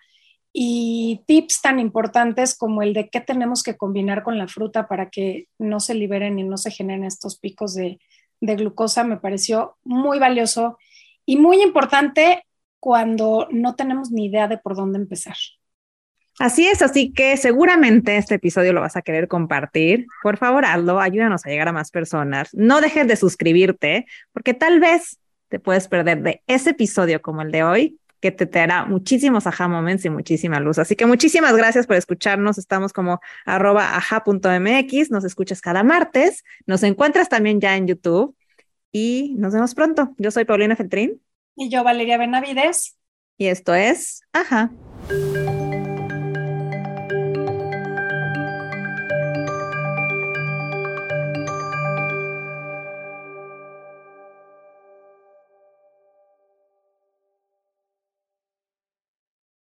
Y tips tan importantes como el de qué tenemos que combinar con la fruta para que no se liberen y no se generen estos picos de, de glucosa me pareció muy valioso y muy importante cuando no tenemos ni idea de por dónde empezar. Así es, así que seguramente este episodio lo vas a querer compartir. Por favor, hazlo, ayúdanos a llegar a más personas. No dejes de suscribirte, porque tal vez te puedes perder de ese episodio como el de hoy, que te dará muchísimos aha moments y muchísima luz. Así que muchísimas gracias por escucharnos. Estamos como arroba aja.mx. Nos escuchas cada martes. Nos encuentras también ya en YouTube y nos vemos pronto. Yo soy Paulina Feltrín. Y yo, Valeria Benavides. Y esto es Ajá.